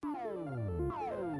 Fala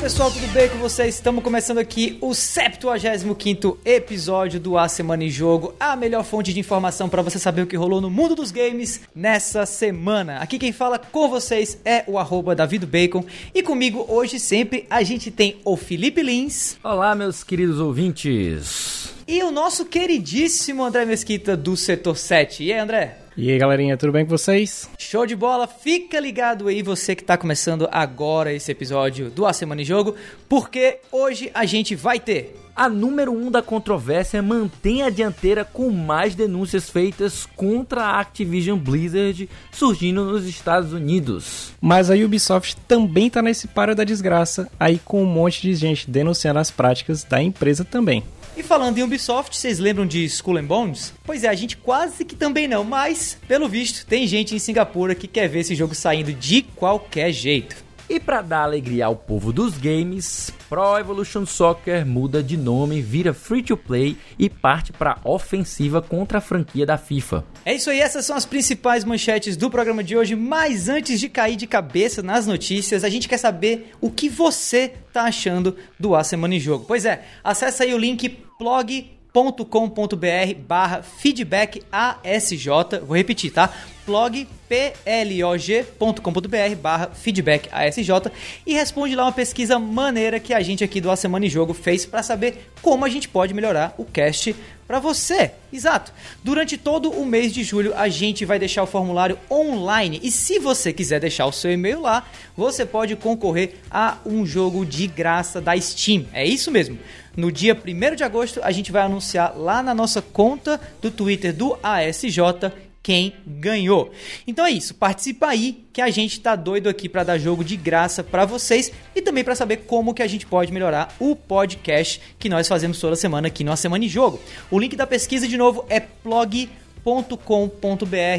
pessoal, tudo bem com vocês? Estamos começando aqui o 75 episódio do A Semana em Jogo, a melhor fonte de informação para você saber o que rolou no mundo dos games nessa semana. Aqui quem fala com vocês é o arroba Davido Bacon e comigo hoje sempre a gente tem o Felipe Lins. Olá, meus queridos ouvintes. E o nosso queridíssimo André Mesquita do Setor 7. E aí, André? E aí, galerinha, tudo bem com vocês? Show de bola! Fica ligado aí, você que está começando agora esse episódio do A Semana em Jogo, porque hoje a gente vai ter a número 1 um da controvérsia mantém a dianteira com mais denúncias feitas contra a Activision Blizzard surgindo nos Estados Unidos. Mas a Ubisoft também está nesse páreo da desgraça, aí com um monte de gente denunciando as práticas da empresa também. E falando em Ubisoft, vocês lembram de Skull and Bones? Pois é, a gente quase que também não, mas, pelo visto, tem gente em Singapura que quer ver esse jogo saindo de qualquer jeito. E para dar alegria ao povo dos games, Pro Evolution Soccer muda de nome, vira free to play e parte para ofensiva contra a franquia da FIFA. É isso aí, essas são as principais manchetes do programa de hoje. Mas antes de cair de cabeça nas notícias, a gente quer saber o que você tá achando do A Semana em Jogo. Pois é, acessa aí o link blog.com.br barra feedback ASJ. Vou repetir, tá? blog plog.com.br barra feedback ASJ e responde lá uma pesquisa maneira que a gente aqui do A Semana em Jogo fez para saber como a gente pode melhorar o cast para você. Exato. Durante todo o mês de julho a gente vai deixar o formulário online e se você quiser deixar o seu e-mail lá, você pode concorrer a um jogo de graça da Steam. É isso mesmo. No dia 1 de agosto a gente vai anunciar lá na nossa conta do Twitter do ASJ quem ganhou. Então é isso, participa aí que a gente tá doido aqui para dar jogo de graça para vocês e também para saber como que a gente pode melhorar o podcast que nós fazemos toda semana aqui no A Semana em Jogo. O link da pesquisa de novo é plog.com.br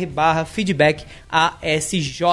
barra feedback ASJ.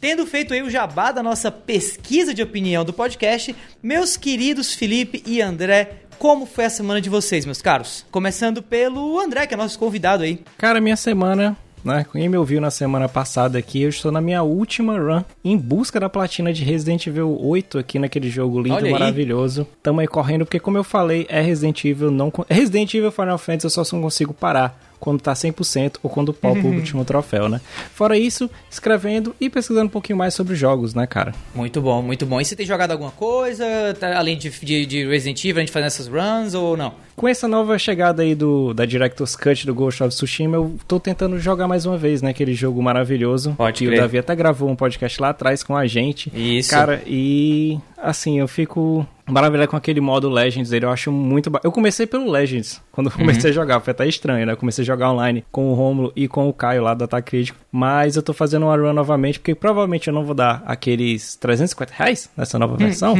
Tendo feito aí o jabá da nossa pesquisa de opinião do podcast, meus queridos Felipe e André, como foi a semana de vocês, meus caros? Começando pelo André, que é nosso convidado aí. Cara, minha semana né? Quem me ouviu na semana passada aqui, eu estou na minha última run em busca da platina de Resident Evil 8 aqui naquele jogo lindo, e maravilhoso. Tamo aí correndo, porque como eu falei, é Resident Evil, não... Resident Evil Final Fantasy eu só não consigo parar quando tá 100% ou quando palpa uhum. o último troféu, né? Fora isso, escrevendo e pesquisando um pouquinho mais sobre jogos, né, cara? Muito bom, muito bom. E você tem jogado alguma coisa, tá, além de, de, de Resident Evil, a gente fazendo essas runs ou não? Com essa nova chegada aí do, da Director's Cut do Ghost of Tsushima, eu tô tentando jogar mais uma vez, né? Aquele jogo maravilhoso. Pode crer. o Davi até gravou um podcast lá atrás com a gente. Isso. Cara, e assim, eu fico maravilhado com aquele modo Legends dele, eu acho muito ba... Eu comecei pelo Legends, quando eu comecei uhum. a jogar, foi até estranho, né? Eu comecei a jogar online com o Romulo e com o Caio lá do Ataque Crítico, mas eu tô fazendo uma run novamente, porque provavelmente eu não vou dar aqueles 350 reais nessa nova versão,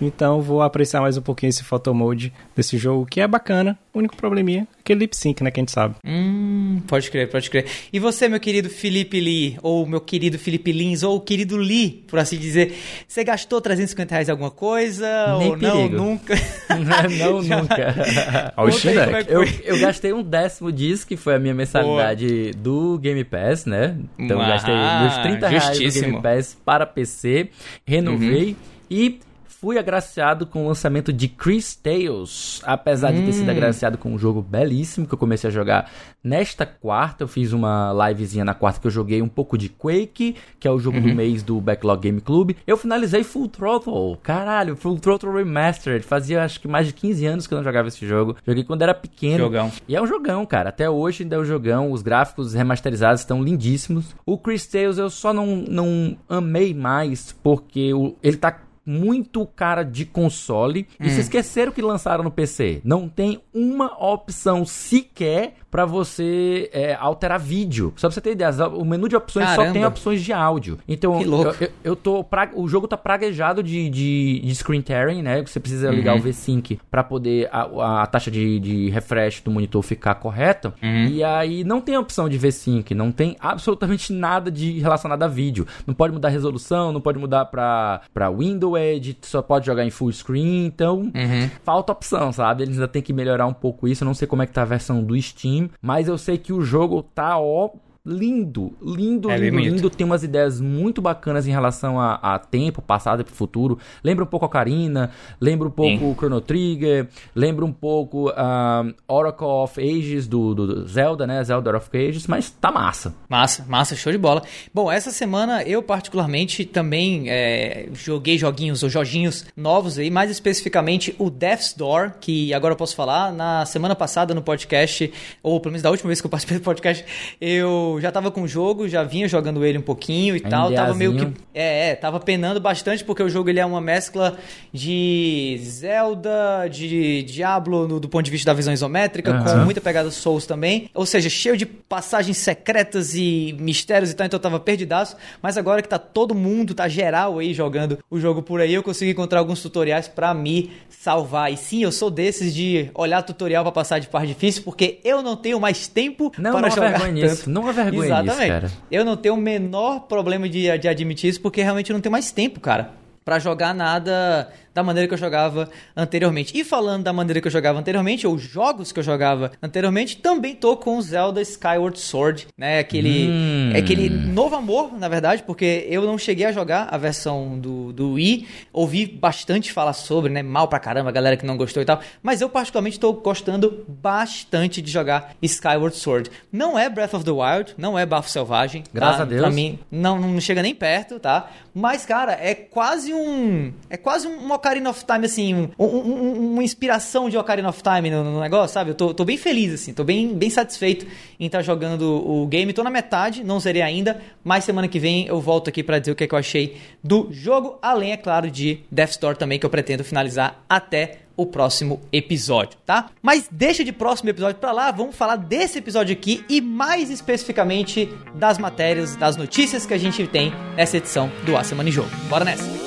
então vou apreciar mais um pouquinho esse photo mode desse jogo, que é bacana, o único probleminha aquele lip sync, né, que a gente sabe. Hum, pode crer, pode crer. E você, meu querido Felipe Lee, ou meu querido Felipe Lins, ou o querido Lee, por assim dizer, você gastou 350 reais em alguma coisa? Nem ou perigo. não, nunca? não, nunca. Olha o Steam Deck. Eu, eu gastei um décimo disso, que foi a minha mensalidade Pô. do Game Pass, né? Então eu gastei meus 30 reais do Game Pass para PC, renovei uhum. e fui agraciado com o lançamento de Chris Tales, apesar hum. de ter sido hum. agraciado com um jogo belíssimo que eu comecei a jogar nesta quarta. Eu fiz uma livezinha na quarta que eu joguei um pouco de Quake, que é o jogo uhum. do mês do Backlog Game Club. Eu finalizei Full Throttle, caralho, Full Throttle Remastered. Fazia acho que mais de 15 anos que eu não jogava esse jogo. Joguei quando era pequeno. Jogão. E é um jogão, cara. Até hoje ainda é um jogão. Os gráficos remasterizados estão lindíssimos. O Chris Tales eu só não, não amei mais porque o, ele tá muito cara de console hum. e se esqueceram que lançaram no PC. Não tem uma opção sequer para você é, alterar vídeo. Só pra você ter ideia, o menu de opções Caramba. só tem opções de áudio. Então, eu, eu, eu, tô. Pra, o jogo tá praguejado de, de, de screen tearing, né? Você precisa ligar uhum. o V-Sync pra poder a, a taxa de, de refresh do monitor ficar correta. Uhum. E aí não tem opção de V-Sync, não tem absolutamente nada de relacionado a vídeo. Não pode mudar a resolução, não pode mudar pra, pra window edit, só pode jogar em full screen. Então, uhum. falta opção, sabe? Eles ainda tem que melhorar um pouco isso. Eu não sei como é que tá a versão do Steam, mas eu sei que o jogo tá, ó, lindo, lindo, é lindo, lindo. Tem umas ideias muito bacanas em relação a, a tempo, passado e futuro. Lembra um pouco a Karina, lembra um pouco Sim. o Chrono Trigger, lembra um pouco uh, Oracle of Ages do, do, Zelda, né? Zelda of Ages, mas tá massa. Massa, massa, show de bola. Bom, essa semana eu particularmente também é, joguei joguinhos ou joginhos novos aí, mais especificamente o Death's Door, que agora eu posso falar. Na semana passada no podcast, ou pelo menos da última vez que eu participei do podcast, eu já tava com o jogo, já vinha jogando ele um pouquinho e tal. Tava meio que. É, é, tava penando bastante porque o jogo ele é uma mescla de Zelda, de Diablo no, do ponto de vista da visão isométrica, uhum. com muita pegada Souls também. Ou seja, cheio de passagens secretas e mistérios e tal, então eu tava perdidaço. Mas agora que tá todo mundo, tá geral aí jogando o jogo por aí, eu consegui encontrar alguns tutoriais para me salvar. E sim, eu sou desses de olhar tutorial para passar de parte difícil, porque eu não tenho mais tempo não, para não jogar tanto. Isso. Não é vergonha Exatamente. Isso, cara. Eu não tenho o menor problema de, de admitir isso, porque realmente eu não tenho mais tempo, cara para jogar nada da maneira que eu jogava anteriormente. E falando da maneira que eu jogava anteriormente, ou jogos que eu jogava anteriormente, também tô com Zelda Skyward Sword, né? Aquele, hum. Aquele novo amor, na verdade, porque eu não cheguei a jogar a versão do, do Wii, ouvi bastante falar sobre, né? Mal pra caramba, a galera que não gostou e tal, mas eu particularmente tô gostando bastante de jogar Skyward Sword. Não é Breath of the Wild, não é Bafo Selvagem. Tá? Graças tá? a Deus. Pra mim, não, não chega nem perto, tá? Mas, cara, é quase um. É quase um Ocarina of Time, assim, um, um, um, uma inspiração de Ocarina of Time no, no, negócio, sabe? Eu tô, tô bem feliz, assim, tô bem, bem satisfeito em estar tá jogando o game. Tô na metade, não zerei ainda, mas semana que vem eu volto aqui para dizer o que, é que eu achei do jogo, além, é claro, de Death Store também, que eu pretendo finalizar até o próximo episódio, tá? Mas deixa de próximo episódio para lá, vamos falar desse episódio aqui e mais especificamente das matérias, das notícias que a gente tem nessa edição do A Semana em Jogo. Bora nessa!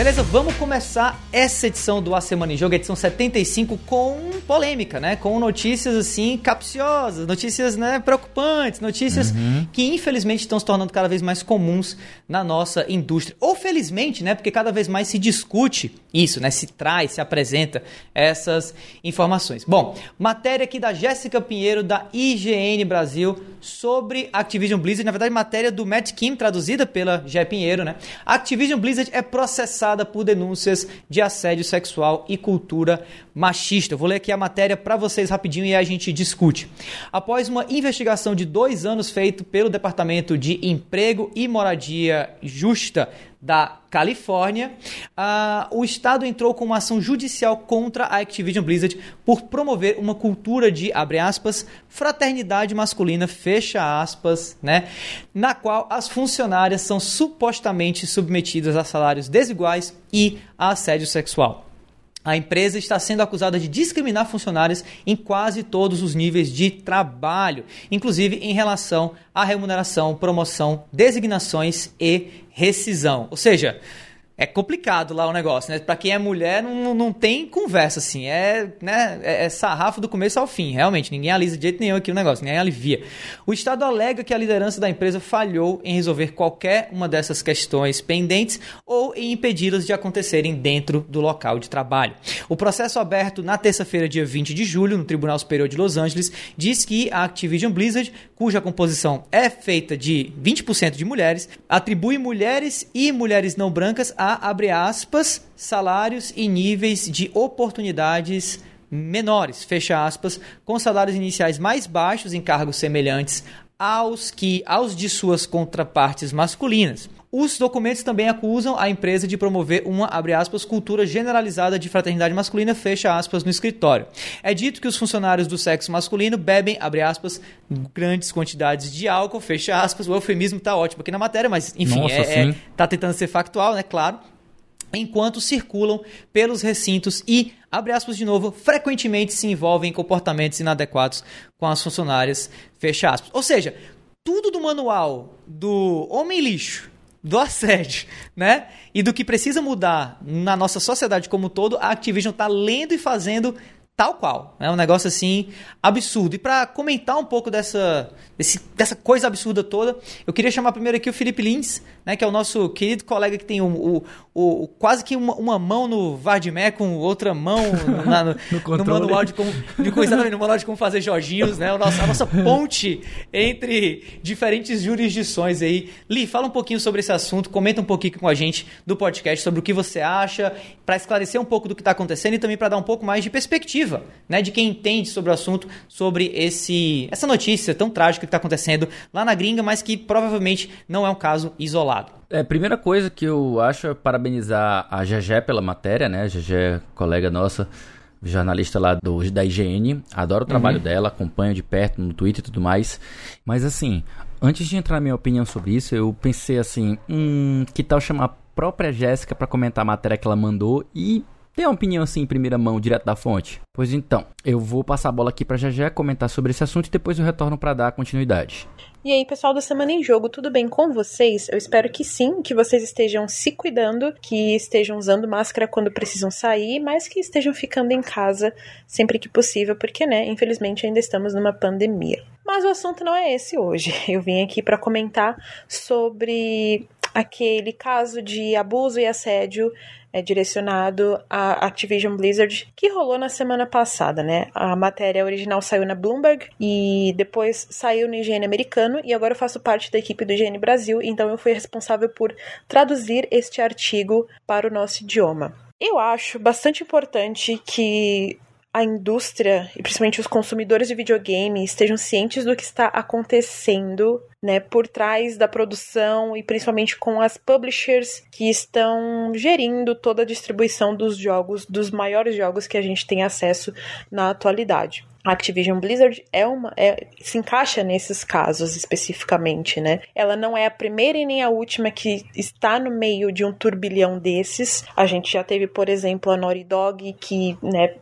Beleza, vamos começar essa edição do A Semana em Jogo, edição 75, com polêmica, né? Com notícias assim capciosas, notícias né, preocupantes, notícias uhum. que infelizmente estão se tornando cada vez mais comuns na nossa indústria. Ou felizmente, né? Porque cada vez mais se discute isso, né? Se traz, se apresenta essas informações. Bom, matéria aqui da Jéssica Pinheiro, da IGN Brasil, sobre Activision Blizzard. Na verdade, matéria do Matt Kim, traduzida pela Gé Pinheiro, né? Activision Blizzard é processada por denúncias de assédio sexual e cultura machista. Vou ler aqui a matéria para vocês rapidinho e a gente discute. Após uma investigação de dois anos feito pelo Departamento de Emprego e Moradia Justa da Califórnia, uh, o Estado entrou com uma ação judicial contra a Activision Blizzard por promover uma cultura de, abre aspas, fraternidade masculina, fecha aspas, né, na qual as funcionárias são supostamente submetidas a salários desiguais e a assédio sexual. A empresa está sendo acusada de discriminar funcionários em quase todos os níveis de trabalho, inclusive em relação à remuneração, promoção, designações e rescisão. Ou seja, é complicado lá o negócio, né? Pra quem é mulher, não, não tem conversa, assim. É, né, é, é sarrafo do começo ao fim, realmente. Ninguém alisa de jeito nenhum aqui o negócio, ninguém alivia. O Estado alega que a liderança da empresa falhou em resolver qualquer uma dessas questões pendentes ou em impedi-las de acontecerem dentro do local de trabalho. O processo aberto na terça-feira, dia 20 de julho, no Tribunal Superior de Los Angeles, diz que a Activision Blizzard, cuja composição é feita de 20% de mulheres, atribui mulheres e mulheres não brancas a abre aspas, salários e níveis de oportunidades menores, fecha aspas, com salários iniciais mais baixos em cargos semelhantes aos que aos de suas contrapartes masculinas. Os documentos também acusam a empresa de promover uma, abre aspas, cultura generalizada de fraternidade masculina, fecha aspas, no escritório. É dito que os funcionários do sexo masculino bebem, abre aspas, grandes quantidades de álcool, fecha aspas. O eufemismo tá ótimo aqui na matéria, mas enfim, Nossa, é, é, tá tentando ser factual, né? Claro enquanto circulam pelos recintos e, abre aspas de novo, frequentemente se envolvem em comportamentos inadequados com as funcionárias, fecha aspas. Ou seja, tudo do manual do homem lixo do assédio, né? E do que precisa mudar na nossa sociedade como um todo, a Activision está lendo e fazendo tal qual. É um negócio assim absurdo. E para comentar um pouco dessa, desse, dessa coisa absurda toda, eu queria chamar primeiro aqui o Felipe Lins, né, que é o nosso querido colega que tem o, o, o quase que uma, uma, mão no Vardimé com outra mão na, no, no, no, manual de como, de coisa, no manual de como fazer Jorginhos, né? O nosso, a nossa ponte entre diferentes jurisdições aí. Li, fala um pouquinho sobre esse assunto, comenta um pouquinho com a gente do podcast sobre o que você acha, para esclarecer um pouco do que está acontecendo e também para dar um pouco mais de perspectiva, né, de quem entende sobre o assunto, sobre esse essa notícia tão trágica que está acontecendo lá na gringa, mas que provavelmente não é um caso isolado lado. É, primeira coisa que eu acho é parabenizar a GG pela matéria, né? A GG é colega nossa, jornalista lá do, da IGN. Adoro o trabalho uhum. dela, acompanho de perto no Twitter e tudo mais. Mas assim, antes de entrar na minha opinião sobre isso, eu pensei assim, hum, que tal chamar a própria Jéssica para comentar a matéria que ela mandou e ter uma opinião assim em primeira mão, direto da fonte? Pois então, eu vou passar a bola aqui para GG comentar sobre esse assunto e depois eu retorno para dar continuidade. E aí, pessoal da Semana em Jogo, tudo bem com vocês? Eu espero que sim, que vocês estejam se cuidando, que estejam usando máscara quando precisam sair, mas que estejam ficando em casa sempre que possível, porque, né, infelizmente ainda estamos numa pandemia. Mas o assunto não é esse hoje. Eu vim aqui para comentar sobre aquele caso de abuso e assédio é direcionado à Activision Blizzard, que rolou na semana passada, né? A matéria original saiu na Bloomberg e depois saiu no IGN americano e agora eu faço parte da equipe do IGN Brasil, então eu fui responsável por traduzir este artigo para o nosso idioma. Eu acho bastante importante que a indústria e principalmente os consumidores de videogame estejam cientes do que está acontecendo, né, por trás da produção e principalmente com as publishers que estão gerindo toda a distribuição dos jogos, dos maiores jogos que a gente tem acesso na atualidade. A Activision Blizzard é uma, é, se encaixa nesses casos especificamente, né? Ela não é a primeira e nem a última que está no meio de um turbilhão desses. A gente já teve, por exemplo, a Naughty Dog que, né,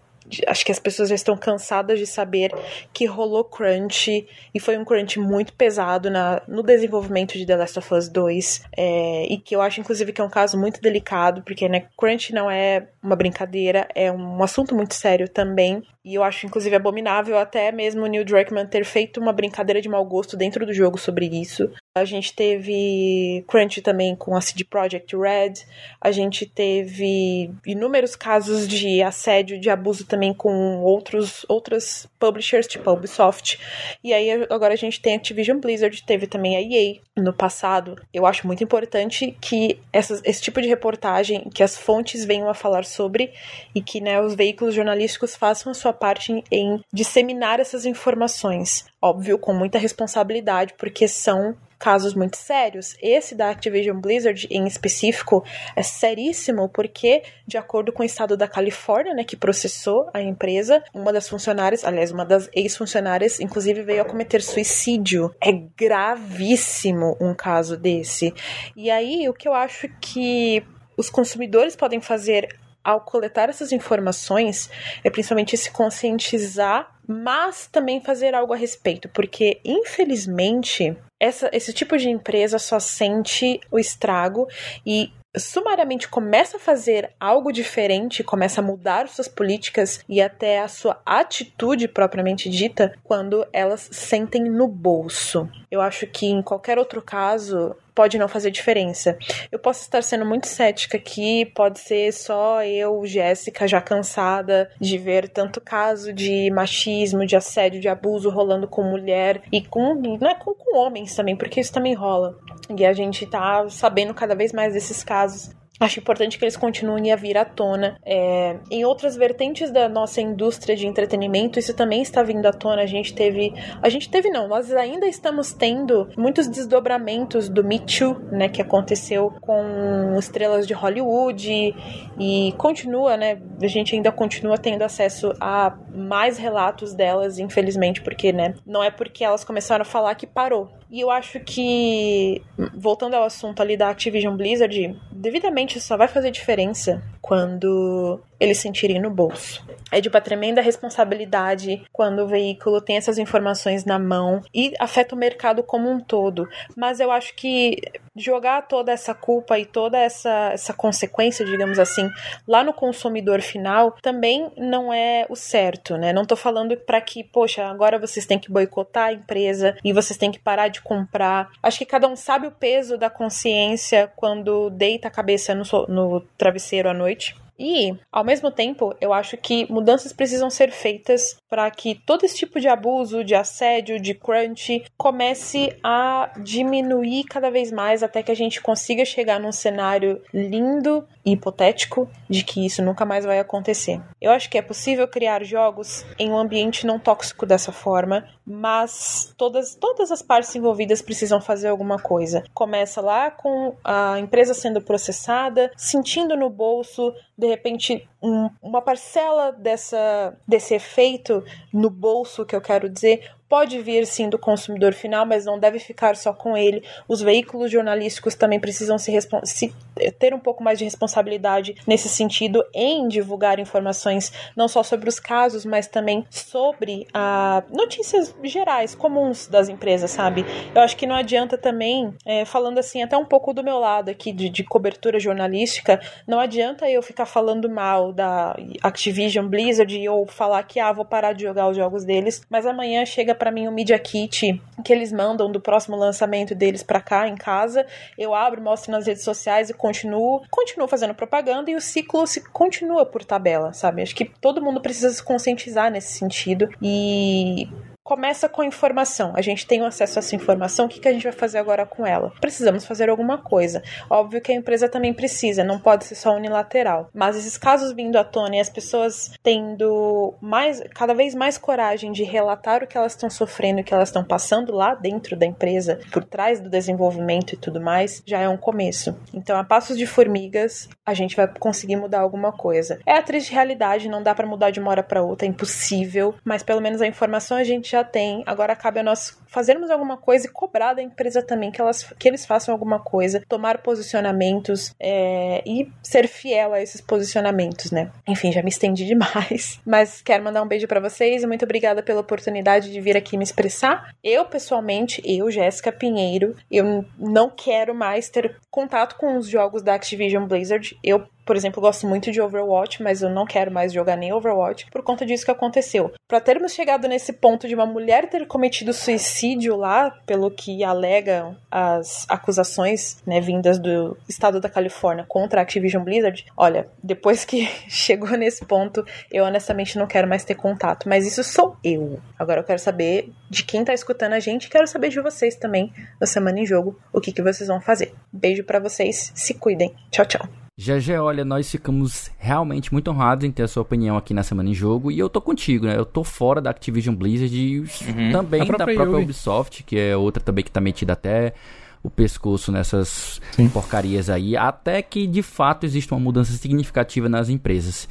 acho que as pessoas já estão cansadas de saber que rolou crunch e foi um crunch muito pesado na, no desenvolvimento de The Last of Us 2 é, e que eu acho inclusive que é um caso muito delicado porque né, crunch não é uma brincadeira, é um assunto muito sério também e eu acho inclusive abominável até mesmo o Neil Druckmann ter feito uma brincadeira de mau gosto dentro do jogo sobre isso. A gente teve crunch também com a CD Projekt Red, a gente teve inúmeros casos de assédio, de abuso também com outros outras publishers, tipo a Ubisoft. E aí agora a gente tem a Activision Blizzard, teve também a EA no passado. Eu acho muito importante que essas, esse tipo de reportagem, que as fontes venham a falar sobre e que né, os veículos jornalísticos façam a sua parte em, em disseminar essas informações. Óbvio, com muita responsabilidade, porque são casos muito sérios. Esse da Activision Blizzard em específico é seríssimo porque, de acordo com o estado da Califórnia, né, que processou a empresa, uma das funcionárias, aliás, uma das ex-funcionárias, inclusive veio a cometer suicídio. É gravíssimo um caso desse. E aí, o que eu acho que os consumidores podem fazer ao coletar essas informações é principalmente se conscientizar, mas também fazer algo a respeito, porque infelizmente essa, esse tipo de empresa só sente o estrago e sumariamente começa a fazer algo diferente, começa a mudar suas políticas e até a sua atitude propriamente dita quando elas sentem no bolso. Eu acho que em qualquer outro caso pode não fazer diferença. Eu posso estar sendo muito cética aqui, pode ser só eu, Jéssica, já cansada de ver tanto caso de machismo, de assédio, de abuso rolando com mulher e com, não é com, com homens também, porque isso também rola. E a gente tá sabendo cada vez mais desses casos. Acho importante que eles continuem a vir à tona. É, em outras vertentes da nossa indústria de entretenimento, isso também está vindo à tona. A gente teve. A gente teve, não, nós ainda estamos tendo muitos desdobramentos do Me Too, né? Que aconteceu com estrelas de Hollywood e continua, né? A gente ainda continua tendo acesso a mais relatos delas, infelizmente, porque, né? Não é porque elas começaram a falar que parou. E eu acho que, voltando ao assunto ali da Activision Blizzard, devidamente só vai fazer diferença quando eles sentirem no bolso. É de uma tremenda responsabilidade quando o veículo tem essas informações na mão e afeta o mercado como um todo. Mas eu acho que jogar toda essa culpa e toda essa, essa consequência, digamos assim, lá no consumidor final também não é o certo, né? Não tô falando para que, poxa, agora vocês têm que boicotar a empresa e vocês têm que parar de comprar. Acho que cada um sabe o peso da consciência quando deita a cabeça no, no travesseiro à noite e, ao mesmo tempo, eu acho que mudanças precisam ser feitas para que todo esse tipo de abuso, de assédio, de crunch comece a diminuir cada vez mais até que a gente consiga chegar num cenário lindo e hipotético de que isso nunca mais vai acontecer. Eu acho que é possível criar jogos em um ambiente não tóxico dessa forma, mas todas, todas as partes envolvidas precisam fazer alguma coisa. Começa lá com a empresa sendo processada, sentindo no bolso, de repente, um, uma parcela dessa, desse efeito no bolso, que eu quero dizer, pode vir sim do consumidor final, mas não deve ficar só com ele. Os veículos jornalísticos também precisam se, se, ter um pouco mais de responsabilidade nesse sentido em divulgar informações não só sobre os casos, mas também sobre a notícias gerais, comuns das empresas, sabe? Eu acho que não adianta também, é, falando assim, até um pouco do meu lado aqui de, de cobertura jornalística, não adianta eu ficar falando mal da Activision Blizzard ou falar que ah, vou parar de jogar os jogos deles, mas amanhã chega para mim o Media Kit que eles mandam do próximo lançamento deles para cá em casa. Eu abro, mostro nas redes sociais e continuo, continuo fazendo propaganda e o ciclo se continua por tabela, sabe? Acho que todo mundo precisa se conscientizar nesse sentido e começa com informação. A gente tem acesso a essa informação, o que, que a gente vai fazer agora com ela? Precisamos fazer alguma coisa. Óbvio que a empresa também precisa, não pode ser só unilateral. Mas esses casos vindo à tona e as pessoas tendo mais, cada vez mais coragem de relatar o que elas estão sofrendo, o que elas estão passando lá dentro da empresa, por trás do desenvolvimento e tudo mais, já é um começo. Então, a passos de formigas, a gente vai conseguir mudar alguma coisa. É a triste realidade, não dá para mudar de uma hora para outra, é impossível, mas pelo menos a informação a gente já já tem. Agora cabe a nós fazermos alguma coisa e cobrar da empresa também que, elas, que eles façam alguma coisa, tomar posicionamentos é, e ser fiel a esses posicionamentos, né? Enfim, já me estendi demais, mas quero mandar um beijo para vocês e muito obrigada pela oportunidade de vir aqui me expressar. Eu, pessoalmente, eu, Jéssica Pinheiro, eu não quero mais ter contato com os jogos da Activision Blizzard. Eu por exemplo, gosto muito de Overwatch, mas eu não quero mais jogar nem Overwatch por conta disso que aconteceu. Para termos chegado nesse ponto de uma mulher ter cometido suicídio lá, pelo que alegam as acusações, né, vindas do estado da Califórnia contra a Activision Blizzard, olha, depois que chegou nesse ponto, eu honestamente não quero mais ter contato, mas isso sou eu. Agora eu quero saber de quem tá escutando a gente, quero saber de vocês também, na Semana em Jogo, o que que vocês vão fazer. Beijo para vocês, se cuidem. Tchau, tchau. GG, olha, nós ficamos realmente muito honrados em ter a sua opinião aqui na Semana em Jogo. E eu tô contigo, né? Eu tô fora da Activision Blizzard e uhum. também própria da própria Ubisoft, que é outra também que tá metida até o pescoço nessas Sim. porcarias aí. Até que de fato existe uma mudança significativa nas empresas.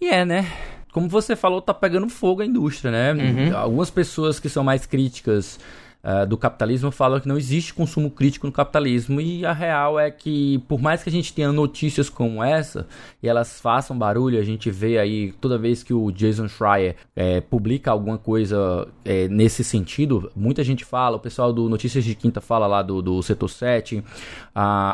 E é, né? Como você falou, tá pegando fogo a indústria, né? Uhum. Algumas pessoas que são mais críticas uh, do capitalismo falam que não existe consumo crítico no capitalismo. E a real é que por mais que a gente tenha notícias como essa e elas façam barulho, a gente vê aí toda vez que o Jason Schreier é, publica alguma coisa é, nesse sentido, muita gente fala, o pessoal do Notícias de Quinta fala lá do, do setor 7, uh,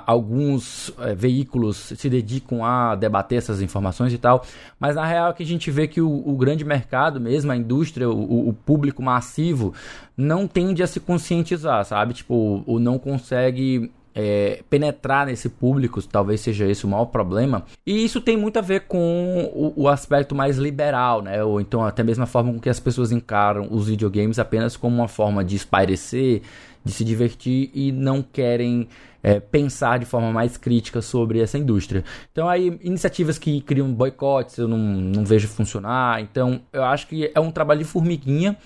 alguns uh, veículos se dedicam a debater essas informações e tal, mas na real é que a gente vê que o, o grande mercado mesmo, a indústria, o, o público massivo não tende a se conscientizar, sabe? Tipo, ou não consegue é, penetrar nesse público, talvez seja esse o maior problema. E isso tem muito a ver com o, o, aspecto mais liberal, né? Ou então até mesmo a forma com que as pessoas encaram os videogames apenas como uma forma de espairecer, de se divertir e não querem é, pensar de forma mais crítica sobre essa indústria. Então aí iniciativas que criam boicotes eu não, não vejo funcionar. Então eu acho que é um trabalho de formiguinha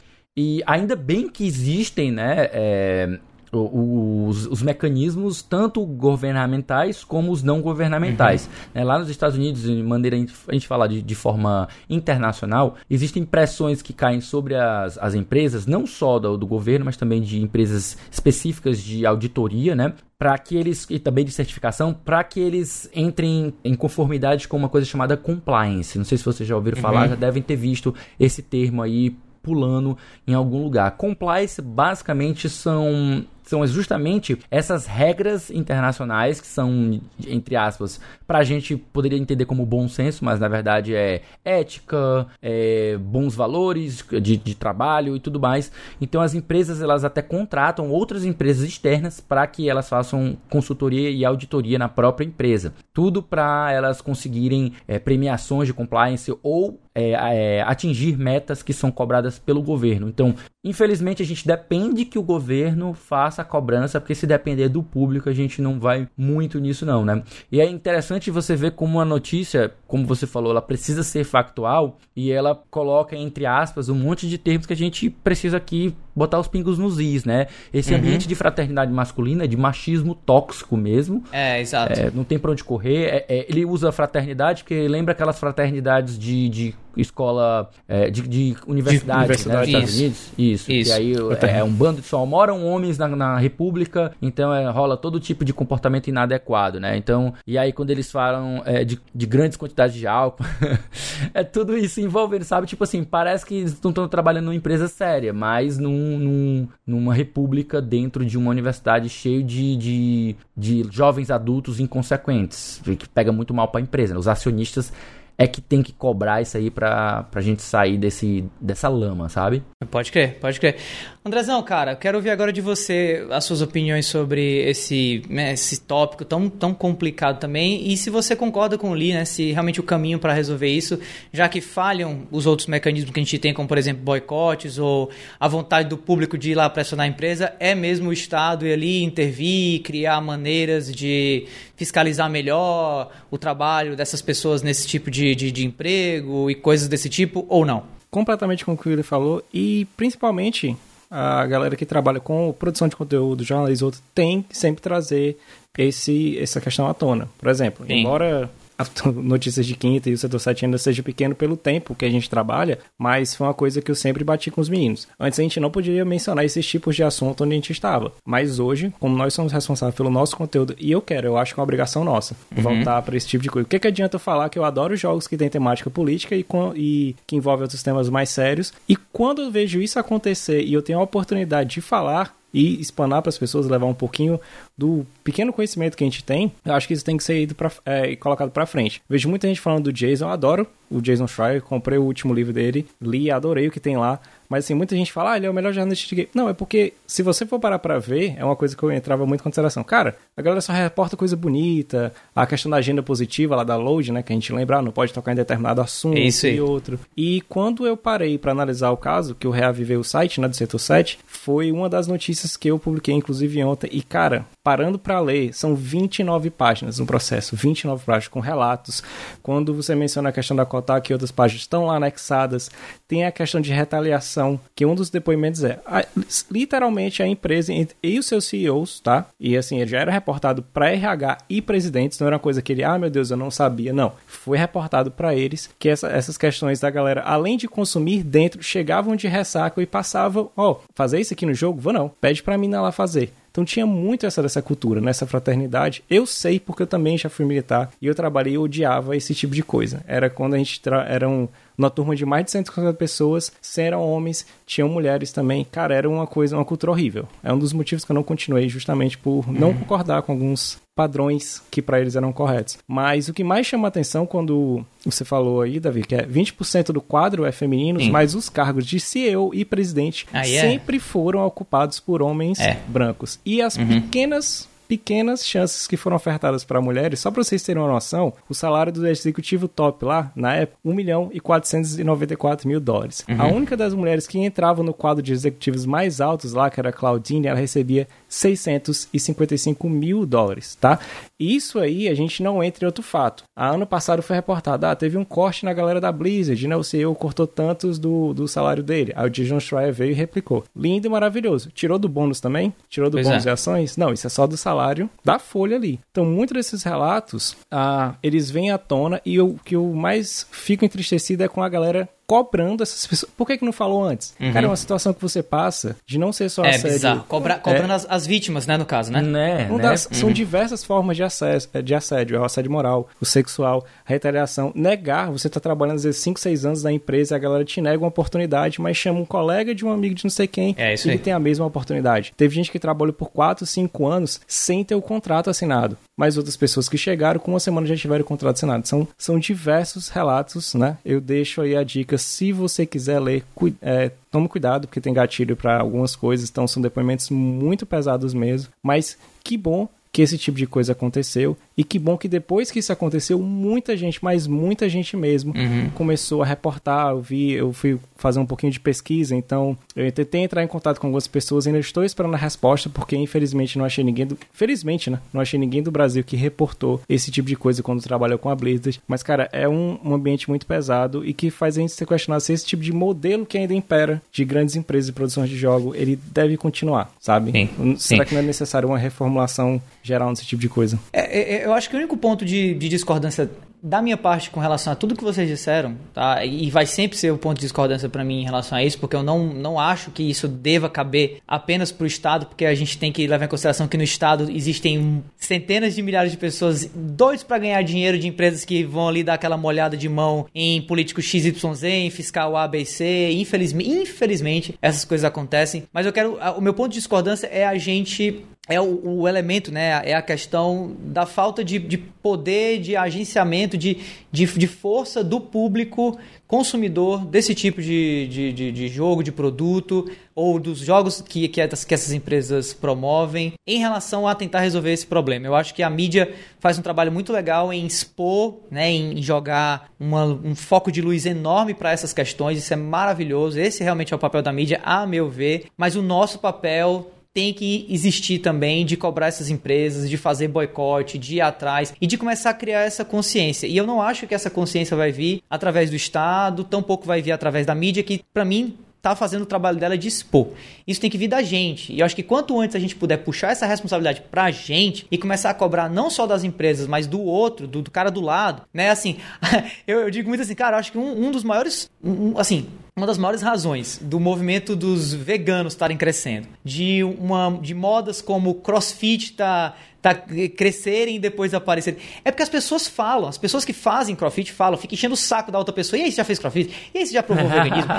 e ainda bem que existem, né? É, os, os, mecanismos tanto governamentais como os não governamentais. Uhum. É, lá nos Estados Unidos, de maneira a gente falar de, de, forma internacional, existem pressões que caem sobre as, as empresas, não só do, do governo, mas também de empresas específicas de auditoria, né? Para que eles, e também de certificação, para que eles entrem em conformidade com uma coisa chamada compliance. Não sei se vocês já ouviram uhum. falar, já devem ter visto esse termo aí pulando em algum lugar. Compliance basicamente são são justamente essas regras internacionais que são, entre aspas, para a gente poderia entender como bom senso, mas na verdade é ética, é bons valores de, de trabalho e tudo mais. Então as empresas elas até contratam outras empresas externas para que elas façam consultoria e auditoria na própria empresa. Tudo para elas conseguirem é, premiações de compliance ou é, é, atingir metas que são cobradas pelo governo. Então, infelizmente, a gente depende que o governo faça a cobrança, porque se depender do público, a gente não vai muito nisso, não, né? E é interessante você ver como a notícia, como você falou, ela precisa ser factual e ela coloca, entre aspas, um monte de termos que a gente precisa aqui botar os pingos nos is, né? Esse uhum. ambiente de fraternidade masculina, de machismo tóxico mesmo. É, exato. É, não tem pra onde correr. É, é, ele usa fraternidade porque lembra aquelas fraternidades de, de escola, é, de, de universidade, universidade. Né, nos Estados Unidos. Isso. Isso. E aí é, é, um bando de só moram homens na, na república, então é, rola todo tipo de comportamento inadequado, né? Então, e aí quando eles falam de, de grandes quantidades de álcool, é tudo isso envolvendo, sabe? Tipo assim, parece que eles não estão trabalhando numa empresa séria, mas num, num, numa república dentro de uma universidade cheio de, de, de jovens adultos inconsequentes, que pega muito mal para a empresa. Né? Os acionistas é que tem que cobrar isso aí pra, pra gente sair desse, dessa lama, sabe? Pode crer, pode crer. Andrezão, cara, quero ouvir agora de você as suas opiniões sobre esse, né, esse tópico tão, tão complicado também e se você concorda com o Lee, né, se realmente o caminho para resolver isso, já que falham os outros mecanismos que a gente tem, como por exemplo boicotes ou a vontade do público de ir lá pressionar a empresa, é mesmo o Estado ir ali intervir, criar maneiras de fiscalizar melhor o trabalho dessas pessoas nesse tipo de, de, de emprego e coisas desse tipo, ou não? Completamente com o que ele falou e principalmente a galera que trabalha com produção de conteúdo, jornalismo, tem que sempre trazer esse, essa questão à tona. Por exemplo, Sim. embora Notícias de Quinta e o Setor 7 ainda seja pequeno pelo tempo que a gente trabalha, mas foi uma coisa que eu sempre bati com os meninos. Antes a gente não podia mencionar esses tipos de assunto onde a gente estava, mas hoje, como nós somos responsáveis pelo nosso conteúdo, e eu quero, eu acho que é uma obrigação nossa, uhum. voltar para esse tipo de coisa. O que, que adianta eu falar que eu adoro jogos que têm temática política e, com, e que envolvem outros temas mais sérios, e quando eu vejo isso acontecer e eu tenho a oportunidade de falar, e espanar para as pessoas, levar um pouquinho do pequeno conhecimento que a gente tem, eu acho que isso tem que ser ido pra, é, colocado para frente. Vejo muita gente falando do Jason, eu adoro o Jason Schreier, comprei o último livro dele, li, adorei o que tem lá, mas assim, muita gente fala, ah, ele é o melhor jornalista de game. Não, é porque se você for parar pra ver, é uma coisa que eu entrava muito em consideração. Cara, a galera só reporta coisa bonita, a questão da agenda positiva lá da load, né, que a gente lembra, não pode tocar em determinado assunto e outro. E quando eu parei para analisar o caso, que eu reavivei o site, né, do setor 7, foi uma das notícias que eu publiquei, inclusive ontem, e cara, parando para ler, são 29 páginas no processo, 29 páginas com relatos. Quando você menciona a questão da Kotak e outras páginas estão lá anexadas, tem a questão de retaliação, que um dos depoimentos é a, literalmente a empresa e os seus CEOs, tá? E assim, ele já era reportado para RH e presidentes, não era uma coisa que ele, ah, meu Deus, eu não sabia, não. Foi reportado para eles que essa, essas questões da galera, além de consumir dentro, chegavam de ressaca e passavam, ó, oh, fazer isso aqui no jogo? Vou não, pede para mim lá fazer. Então tinha muito essa dessa cultura, nessa fraternidade. Eu sei porque eu também já fui militar e eu trabalhei e odiava esse tipo de coisa. Era quando a gente era um, uma turma de mais de 150 pessoas, 100 eram homens, tinham mulheres também. Cara, era uma coisa, uma cultura horrível. É um dos motivos que eu não continuei, justamente por não uhum. concordar com alguns padrões que para eles eram corretos. Mas o que mais chama atenção quando você falou aí, Davi, que é 20% do quadro é feminino, mas os cargos de CEO e presidente é. sempre foram ocupados por homens é. brancos. E as uhum. pequenas pequenas chances que foram ofertadas para mulheres. Só para vocês terem uma noção, o salário do executivo top lá, na época, 1 milhão e 494 mil dólares. Uhum. A única das mulheres que entrava no quadro de executivos mais altos lá, que era a Claudine, ela recebia 655 mil dólares, tá? Isso aí a gente não entra em outro fato. A ano passado foi reportado, ah, teve um corte na galera da Blizzard, né? O CEO cortou tantos do, do salário dele. Aí o Dijon Schreier veio e replicou. Lindo e maravilhoso. Tirou do bônus também? Tirou do pois bônus é. de ações? Não, isso é só do salário da folha ali. Então, muitos desses relatos, ah, eles vêm à tona e o que eu mais fico entristecido é com a galera cobrando essas pessoas. Por que, que não falou antes? Uhum. Cara, é uma situação que você passa de não ser só é, assédio. Bizarro. Cobra, é. cobrando é, as, as, vítimas, né, no caso, né? né, né? Das, uhum. São diversas formas de assédio, de assédio. É o assédio moral, o sexual, a retaliação. Negar, você tá trabalhando às vezes 5, 6 anos na empresa e a galera te nega uma oportunidade, mas chama um colega de um amigo de não sei quem é, isso e aí. ele tem a mesma oportunidade. Teve gente que trabalhou por 4, 5 anos sem ter o contrato assinado mas outras pessoas que chegaram com uma semana já tiveram o contrato assinado. São, são diversos relatos, né? Eu deixo aí a dica, se você quiser ler, cu é, tome cuidado, porque tem gatilho para algumas coisas, então são depoimentos muito pesados mesmo, mas que bom que esse tipo de coisa aconteceu e que bom que depois que isso aconteceu, muita gente, mas muita gente mesmo, uhum. começou a reportar. Eu vi, eu fui fazer um pouquinho de pesquisa, então eu tentei entrar em contato com algumas pessoas, ainda estou esperando a resposta, porque infelizmente não achei ninguém do. Felizmente, né? Não achei ninguém do Brasil que reportou esse tipo de coisa quando trabalhou com a Blizzard. Mas, cara, é um, um ambiente muito pesado e que faz a gente se questionar se esse tipo de modelo que ainda impera de grandes empresas de produção de jogo, ele deve continuar, sabe? Sim, Será sim. que não é necessário uma reformulação geral nesse tipo de coisa? É, é, eu acho que o único ponto de, de discordância da minha parte com relação a tudo que vocês disseram, tá? E vai sempre ser o ponto de discordância para mim em relação a isso, porque eu não, não acho que isso deva caber apenas para o Estado, porque a gente tem que levar em consideração que no Estado existem centenas de milhares de pessoas doidos para ganhar dinheiro de empresas que vão ali dar aquela molhada de mão em político XYZ, em fiscal ABC. Infelizmente, infelizmente essas coisas acontecem. Mas eu quero. O meu ponto de discordância é a gente é o, o, elemento, né? É a questão da falta de, de poder, de agenciamento, de, de, de, força do público consumidor desse tipo de, de, de, jogo, de produto, ou dos jogos que, que, que essas empresas promovem, em relação a tentar resolver esse problema. Eu acho que a mídia faz um trabalho muito legal em expor, né, em jogar uma, um foco de luz enorme para essas questões. Isso é maravilhoso. Esse realmente é o papel da mídia, a meu ver. Mas o nosso papel tem que existir também de cobrar essas empresas, de fazer boicote, de ir atrás e de começar a criar essa consciência. E eu não acho que essa consciência vai vir através do Estado, tampouco vai vir através da mídia, que para mim tá fazendo o trabalho dela de expor. Isso tem que vir da gente. E eu acho que quanto antes a gente puder puxar essa responsabilidade pra gente e começar a cobrar não só das empresas, mas do outro, do, do cara do lado, né? Assim, eu, eu, digo muito assim, cara, eu acho que um, um dos maiores, um, assim, uma das maiores razões do movimento dos veganos estarem crescendo, de uma de modas como CrossFit tá tá, crescerem e depois aparecerem. É porque as pessoas falam, as pessoas que fazem crossfit falam, fica enchendo o saco da outra pessoa. E aí, você já fez crossfit? E aí, você já provou veganismo?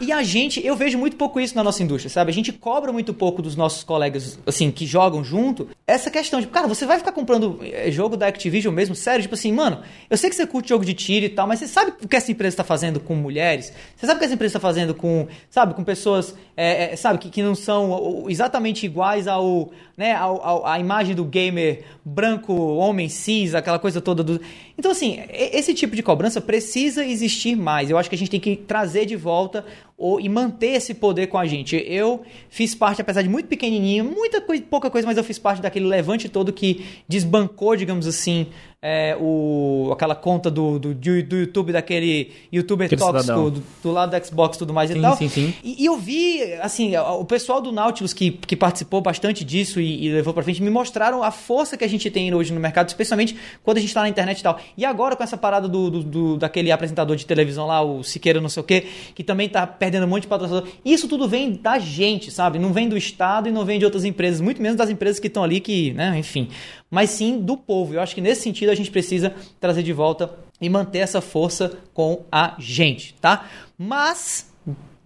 E, e, a gente, eu vejo muito pouco isso na nossa indústria, sabe? A gente cobra muito pouco dos nossos colegas, assim, que jogam junto, essa questão de, cara, você vai ficar comprando eh, jogo da Activision mesmo? Sério? Tipo assim, mano, eu sei que você curte jogo de tiro e tal, mas você sabe o que essa empresa está fazendo com mulheres? Você sabe o que essa empresa está fazendo com, sabe, com pessoas, é, é, sabe, que, que não são exatamente iguais ao, né, ao, ao, a imagem do gamer branco, homem cis, aquela coisa toda do. Então, assim, esse tipo de cobrança precisa existir mais. Eu acho que a gente tem que trazer de volta ou, e manter esse poder com a gente. Eu fiz parte, apesar de muito pequenininho, muita coisa, pouca coisa, mas eu fiz parte daquele levante todo que desbancou, digamos assim, é, o, aquela conta do, do, do YouTube, daquele youtuber Aquele tóxico do, do, lado do Xbox e tudo mais sim, e tal. Sim, sim. E, e, eu vi, assim, o pessoal do Nautilus que, que participou bastante disso e, e, levou pra frente, me mostraram a força que a gente tem hoje no mercado, especialmente quando a gente tá na internet e tal. E agora com essa parada do, do, do daquele apresentador de televisão lá, o Siqueira não sei o que, que também tá perdendo um monte de patrocinador. Isso tudo vem da gente, sabe? Não vem do Estado e não vem de outras empresas, muito menos das empresas que estão ali que, né, enfim mas sim do povo. Eu acho que nesse sentido a gente precisa trazer de volta e manter essa força com a gente, tá? Mas,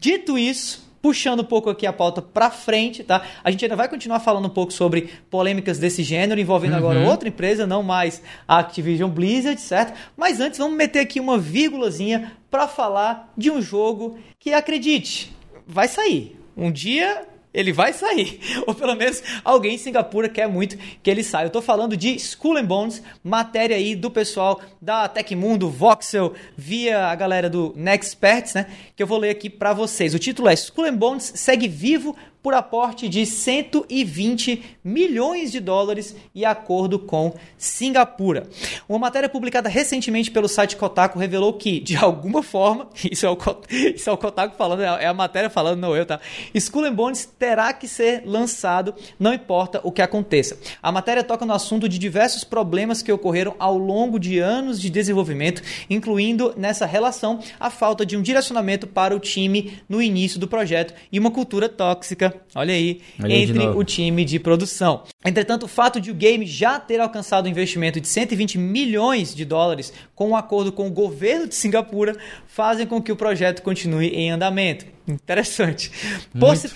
dito isso, puxando um pouco aqui a pauta para frente, tá? A gente ainda vai continuar falando um pouco sobre polêmicas desse gênero, envolvendo uhum. agora outra empresa, não mais a Activision Blizzard, certo? Mas antes vamos meter aqui uma vírgulazinha para falar de um jogo que acredite, vai sair. Um dia ele vai sair. Ou pelo menos alguém em Singapura quer muito que ele saia. Eu tô falando de Skull and Bones, matéria aí do pessoal da Tecmundo, Voxel, via a galera do Nexperts, né? Que eu vou ler aqui para vocês. O título é Skull and Bones segue vivo por aporte de 120 milhões de dólares e acordo com Singapura. Uma matéria publicada recentemente pelo site Kotaku revelou que, de alguma forma, isso é o, isso é o Kotaku falando, é, é a matéria falando, não eu, tá? Skull Bones terá que ser lançado, não importa o que aconteça. A matéria toca no assunto de diversos problemas que ocorreram ao longo de anos de desenvolvimento, incluindo nessa relação a falta de um direcionamento para o time no início do projeto e uma cultura tóxica olha aí, olha entre o time de produção. Entretanto, o fato de o game já ter alcançado um investimento de 120 milhões de dólares com um acordo com o governo de Singapura fazem com que o projeto continue em andamento. Interessante. Se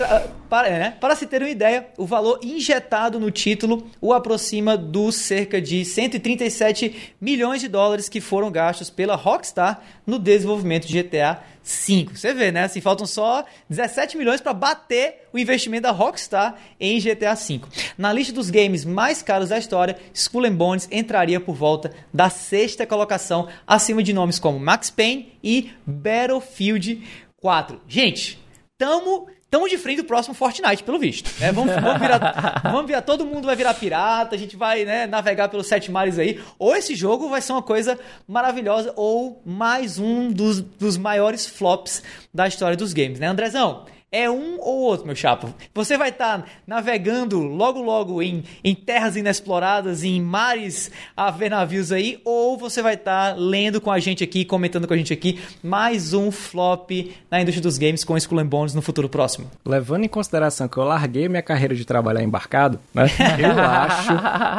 para, né? para se ter uma ideia, o valor injetado no título o aproxima dos cerca de 137 milhões de dólares que foram gastos pela Rockstar no desenvolvimento de GTA 5. Você vê, né? Assim, faltam só 17 milhões para bater o investimento da Rockstar em GTA 5. Na lista dos games mais caros da história, Skull and Bones entraria por volta da sexta colocação, acima de nomes como Max Payne e Battlefield 4. Gente, tamo Estamos de frente do próximo Fortnite, pelo visto. Né? Vamos, vamos, virar, vamos virar, todo mundo vai virar pirata, a gente vai né, navegar pelos sete mares aí. Ou esse jogo vai ser uma coisa maravilhosa, ou mais um dos, dos maiores flops da história dos games, né, Andrezão? É um ou outro, meu chapa. Você vai estar tá navegando logo logo em, em terras inexploradas, em mares a ver navios aí, ou você vai estar tá lendo com a gente aqui, comentando com a gente aqui, mais um flop na indústria dos games com Skull Bones no futuro próximo. Levando em consideração que eu larguei minha carreira de trabalhar embarcado, né? Eu acho,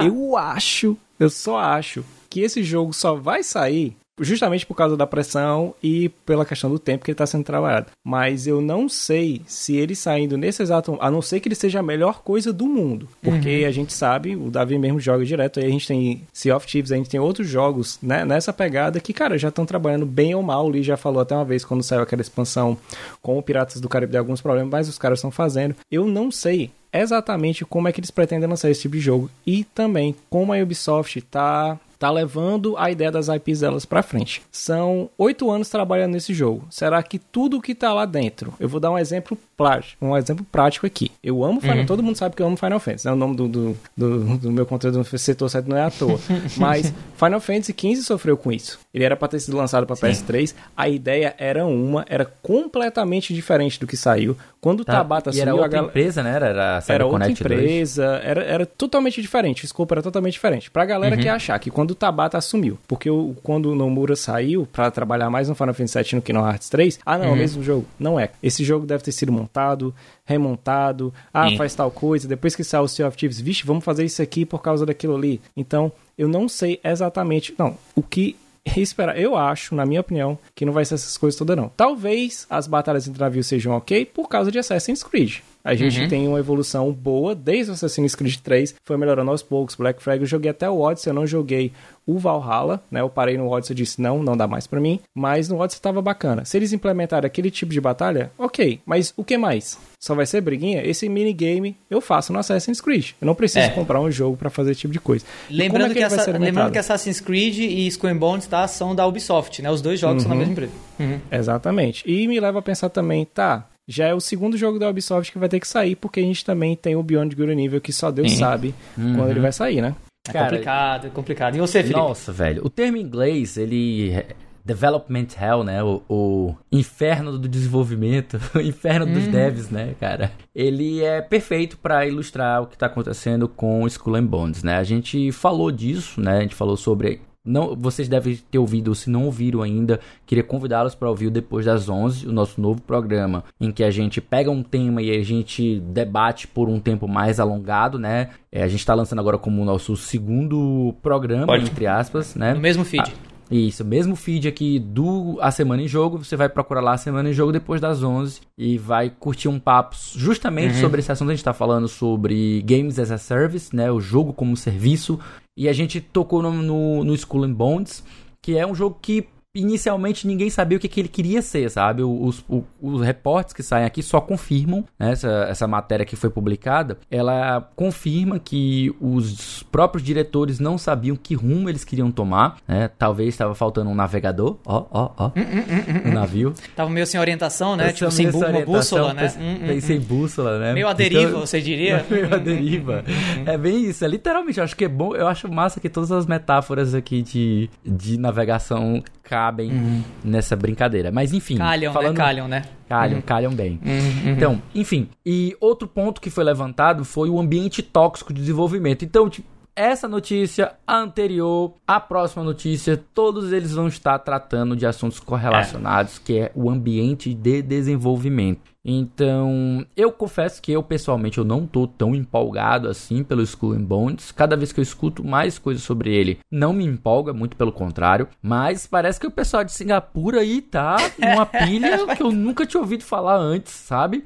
eu acho, eu só acho que esse jogo só vai sair justamente por causa da pressão e pela questão do tempo que ele está sendo trabalhado. Mas eu não sei se ele saindo nesse exato, a não ser que ele seja a melhor coisa do mundo, porque uhum. a gente sabe, o Davi mesmo joga direto, aí a gente tem Sea of Thieves, a gente tem outros jogos né, nessa pegada que, cara, já estão trabalhando bem ou mal. O Lee já falou até uma vez quando saiu aquela expansão com o Piratas do Caribe de alguns problemas, mas os caras estão fazendo. Eu não sei exatamente como é que eles pretendem lançar esse tipo de jogo e também como a Ubisoft está tá levando a ideia das IPs delas para frente. São oito anos trabalhando nesse jogo. Será que tudo que tá lá dentro? Eu vou dar um exemplo prático, um exemplo prático aqui. Eu amo Final, uhum. todo mundo sabe que eu amo Final Fantasy. Né? O nome do, do, do, do meu conteúdo no setor 7 não é à toa. Mas Final Fantasy XV sofreu com isso. Ele era para ter sido lançado para PS3. A ideia era uma, era completamente diferente do que saiu. Quando o tá. Tabata e era outra empresa, né? Era, era, era outra empresa, era, era totalmente diferente. O escopo era totalmente diferente. Pra galera uhum. que achar que quando o Tabata assumiu, porque o, quando o Nomura saiu para trabalhar mais no Final Fantasy VII no Kingdom Hearts 3, ah não, uhum. é o uhum. mesmo jogo. Não é. Esse jogo deve ter sido montado, remontado, ah, Sim. faz tal coisa, depois que sai o Sea of Thieves, vixe, vamos fazer isso aqui por causa daquilo ali. Então, eu não sei exatamente, não, o que esperar. Eu acho, na minha opinião, que não vai ser essas coisas todas, não. Talvez as batalhas entre navios sejam ok por causa de Assassin's Creed. A gente uhum. tem uma evolução boa desde o Assassin's Creed 3, foi melhorando aos poucos. Black Flag eu joguei até o Odyssey, eu não joguei o Valhalla, né? Eu parei no Odyssey e disse, não, não dá mais para mim. Mas no Odyssey tava bacana. Se eles implementarem aquele tipo de batalha, ok. Mas o que mais? Só vai ser briguinha? Esse minigame eu faço no Assassin's Creed. Eu não preciso é. comprar um jogo para fazer esse tipo de coisa. Lembrando, é que, que essa, lembrando que Assassin's Creed e Skull Bones tá, são da Ubisoft, né? Os dois jogos uhum. são da mesma empresa. Uhum. Exatamente. E me leva a pensar também, tá, já é o segundo jogo da Ubisoft que vai ter que sair, porque a gente também tem o Beyond Good Nível que só Deus sabe uhum. quando ele vai sair, né? É Cara, complicado, é complicado. E você, Felipe? Nossa, velho. O termo em inglês, ele. Development Hell, né? O, o inferno do desenvolvimento, o inferno dos uhum. devs, né, cara? Ele é perfeito para ilustrar o que tá acontecendo com Skull and Bones, né? A gente falou disso, né? A gente falou sobre não, vocês devem ter ouvido, se não ouviram ainda, queria convidá-los para ouvir depois das 11, o nosso novo programa, em que a gente pega um tema e a gente debate por um tempo mais alongado, né? É, a gente está lançando agora como o nosso segundo programa, Pode. entre aspas, né? No mesmo feed. Ah, isso, mesmo feed aqui do A Semana em Jogo, você vai procurar lá a Semana em Jogo depois das 11 e vai curtir um papo justamente uhum. sobre esse assunto. A gente está falando sobre Games as a Service, né? O jogo como serviço. E a gente tocou no, no, no Skull and Bones, que é um jogo que inicialmente ninguém sabia o que, que ele queria ser, sabe? Os, os, os reportes que saem aqui só confirmam, né? essa, essa matéria que foi publicada, ela confirma que os próprios diretores não sabiam que rumo eles queriam tomar, né? Talvez estava faltando um navegador, ó, ó, ó, hum, hum, hum, um navio. Tava meio sem orientação, né? tipo, sem uma bússola, né? Sem, sem bússola, né? Meio a deriva, então, você diria? Meio a deriva. é bem isso, é literalmente, eu acho que é bom, eu acho massa que todas as metáforas aqui de, de navegação cabem uhum. nessa brincadeira. Mas enfim. Calham, né? falando... né? Calham, né? Calham, uhum. calham bem. Uhum. Então, enfim. E outro ponto que foi levantado foi o ambiente tóxico de desenvolvimento. Então, tipo, essa notícia, a anterior, a próxima notícia, todos eles vão estar tratando de assuntos correlacionados, é. que é o ambiente de desenvolvimento. Então, eu confesso que eu pessoalmente eu não tô tão empolgado assim pelo Skull and Bones. Cada vez que eu escuto mais coisas sobre ele, não me empolga, muito pelo contrário. Mas parece que o pessoal de Singapura aí tá numa pilha que eu nunca tinha ouvido falar antes, sabe?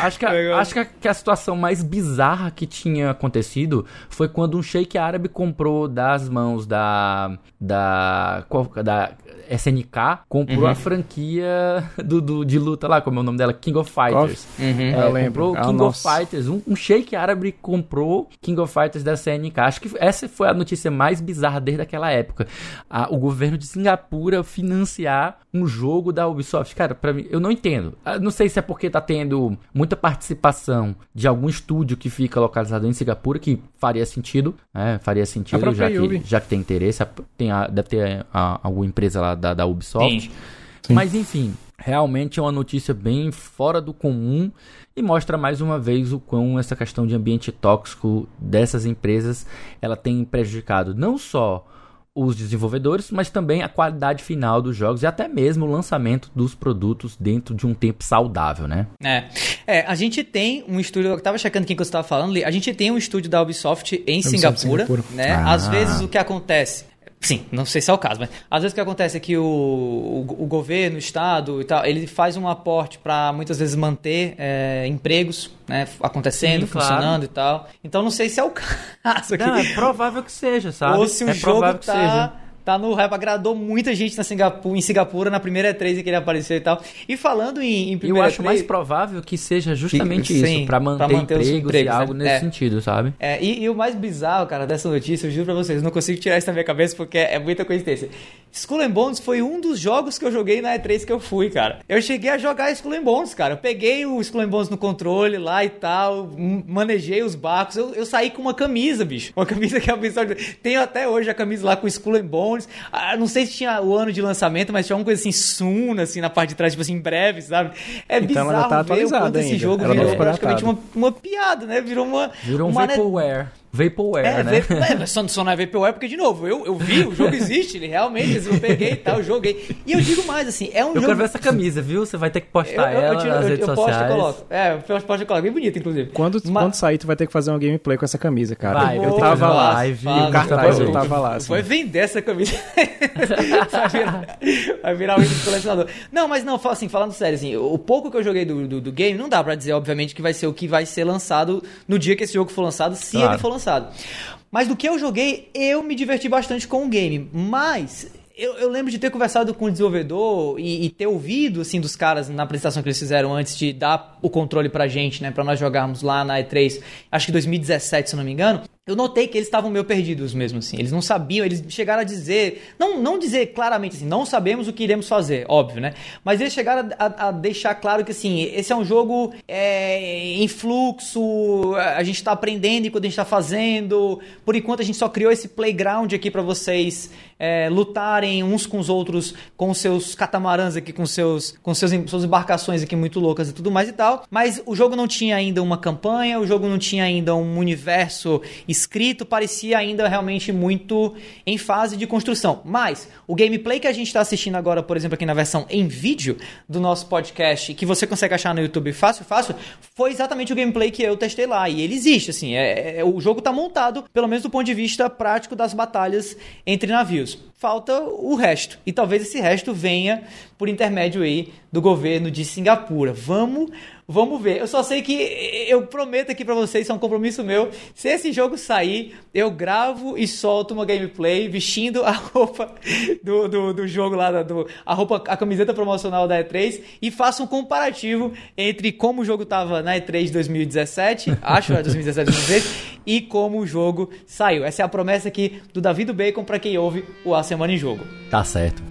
Acho que a, acho que a, que a situação mais bizarra que tinha acontecido foi quando um sheik árabe comprou das mãos da da da SNK comprou uhum. a franquia do, do, de luta lá, como é o nome dela, King of Fighters. Uhum. É, eu lembro. Comprou ah, King of Fighters, um, um shake árabe comprou King of Fighters da SNK. Acho que essa foi a notícia mais bizarra desde aquela época. A, o governo de Singapura financiar um jogo da Ubisoft. Cara, para mim, eu não entendo. Eu ah, não sei se é porque tá tendo muita participação de algum estúdio que fica localizado em Singapura, que faria sentido, né? Faria sentido, já que, já que tem interesse. Tem a, deve ter a, alguma empresa lá da, da Ubisoft. Sim. Sim. Mas enfim, realmente é uma notícia bem fora do comum e mostra mais uma vez o quão essa questão de ambiente tóxico dessas empresas ela tem prejudicado não só os desenvolvedores, mas também a qualidade final dos jogos e até mesmo o lançamento dos produtos dentro de um tempo saudável, né? É, é a gente tem um estúdio, eu tava checando quem que você estava falando, a gente tem um estúdio da Ubisoft em Ubisoft Singapura, Singapura, né? Ah. Às vezes o que acontece Sim, não sei se é o caso, mas às vezes o que acontece é que o, o, o governo, o Estado e tal, ele faz um aporte para muitas vezes manter é, empregos né, acontecendo, Sim, funcionando claro. e tal. Então não sei se é o caso aqui. Não, é provável que seja, sabe? Ou se o é jogo tá... tá no rap, agradou muita gente na Singapura, em Singapura na primeira E3 que ele apareceu e tal. E falando em, em primeira Eu acho 3, mais provável que seja justamente isso, para manter, pra manter empregos, empregos e algo né? nesse é. sentido, sabe? É, e, e, o mais bizarro, cara, dessa notícia, eu juro pra vocês, não consigo tirar isso da minha cabeça porque é muita coincidência. Skull and Bones foi um dos jogos que eu joguei na E3 que eu fui, cara. Eu cheguei a jogar Skull and Bones, cara. Eu peguei o Skull and Bones no controle lá e tal, manejei os barcos. Eu, eu saí com uma camisa, bicho. Uma camisa que é absurda. Tenho até hoje a camisa lá com Skull and Bones. Ah, não sei se tinha o ano de lançamento, mas tinha uma coisa assim, soon, assim, na parte de trás, tipo assim, em breve, sabe? É então bizarro ela tá ver o quanto esse jogo ela virou praticamente uma, uma piada, né? Virou uma... Virou um uma vaporware. Vaporware, é, né? É, só, só não é Vaporware porque, de novo, eu, eu vi, o jogo existe, ele realmente, eu peguei e tal, joguei. E eu digo mais, assim, é um eu jogo... Eu quero ver essa camisa, viu? Você vai ter que postar eu, eu, ela tiro, nas redes eu sociais. Eu posto e coloco. É, eu posto e coloco. Bem bonito, inclusive. Quando, Mas... quando sair, tu vai ter que fazer um gameplay com essa camisa, cara. Vai, eu tava lá. Live, e o cartaz eu tava lá. Assim. Vai vender essa camisa. vai virar, vai virar um item colecionador. Não, mas não, assim, falando sério, assim, o pouco que eu joguei do, do, do, game, não dá pra dizer, obviamente, que vai ser o que vai ser lançado no dia que esse jogo for lançado, se claro. ele for lançado. Mas do que eu joguei, eu me diverti bastante com o game. Mas eu, eu, lembro de ter conversado com o desenvolvedor e, e, ter ouvido, assim, dos caras na apresentação que eles fizeram antes de dar o controle pra gente, né, pra nós jogarmos lá na E3, acho que 2017, se não me engano eu notei que eles estavam meio perdidos mesmo, assim. Eles não sabiam, eles chegaram a dizer, não, não dizer claramente assim, não sabemos o que iremos fazer, óbvio, né? Mas eles chegaram a, a deixar claro que, assim, esse é um jogo é, em fluxo, a gente está aprendendo enquanto a gente está fazendo. Por enquanto a gente só criou esse playground aqui para vocês é, lutarem uns com os outros, com seus catamarãs aqui, com seus, com seus, suas embarcações aqui muito loucas e tudo mais e tal. Mas o jogo não tinha ainda uma campanha, o jogo não tinha ainda um universo escrito parecia ainda realmente muito em fase de construção. Mas o gameplay que a gente está assistindo agora, por exemplo, aqui na versão em vídeo do nosso podcast, que você consegue achar no YouTube fácil, fácil, foi exatamente o gameplay que eu testei lá. E ele existe, assim. É, é o jogo está montado, pelo menos do ponto de vista prático das batalhas entre navios falta o resto. E talvez esse resto venha por intermédio aí do governo de Singapura. Vamos Vamos ver. Eu só sei que eu prometo aqui para vocês, isso é um compromisso meu. Se esse jogo sair, eu gravo e solto uma gameplay vestindo a roupa do, do, do jogo lá, do, a roupa, a camiseta promocional da E3 e faço um comparativo entre como o jogo tava na E3 2017, acho, 2017, 2016, e como o jogo saiu. Essa é a promessa aqui do Davi do Bacon para quem ouve o A Semana em Jogo. Tá certo.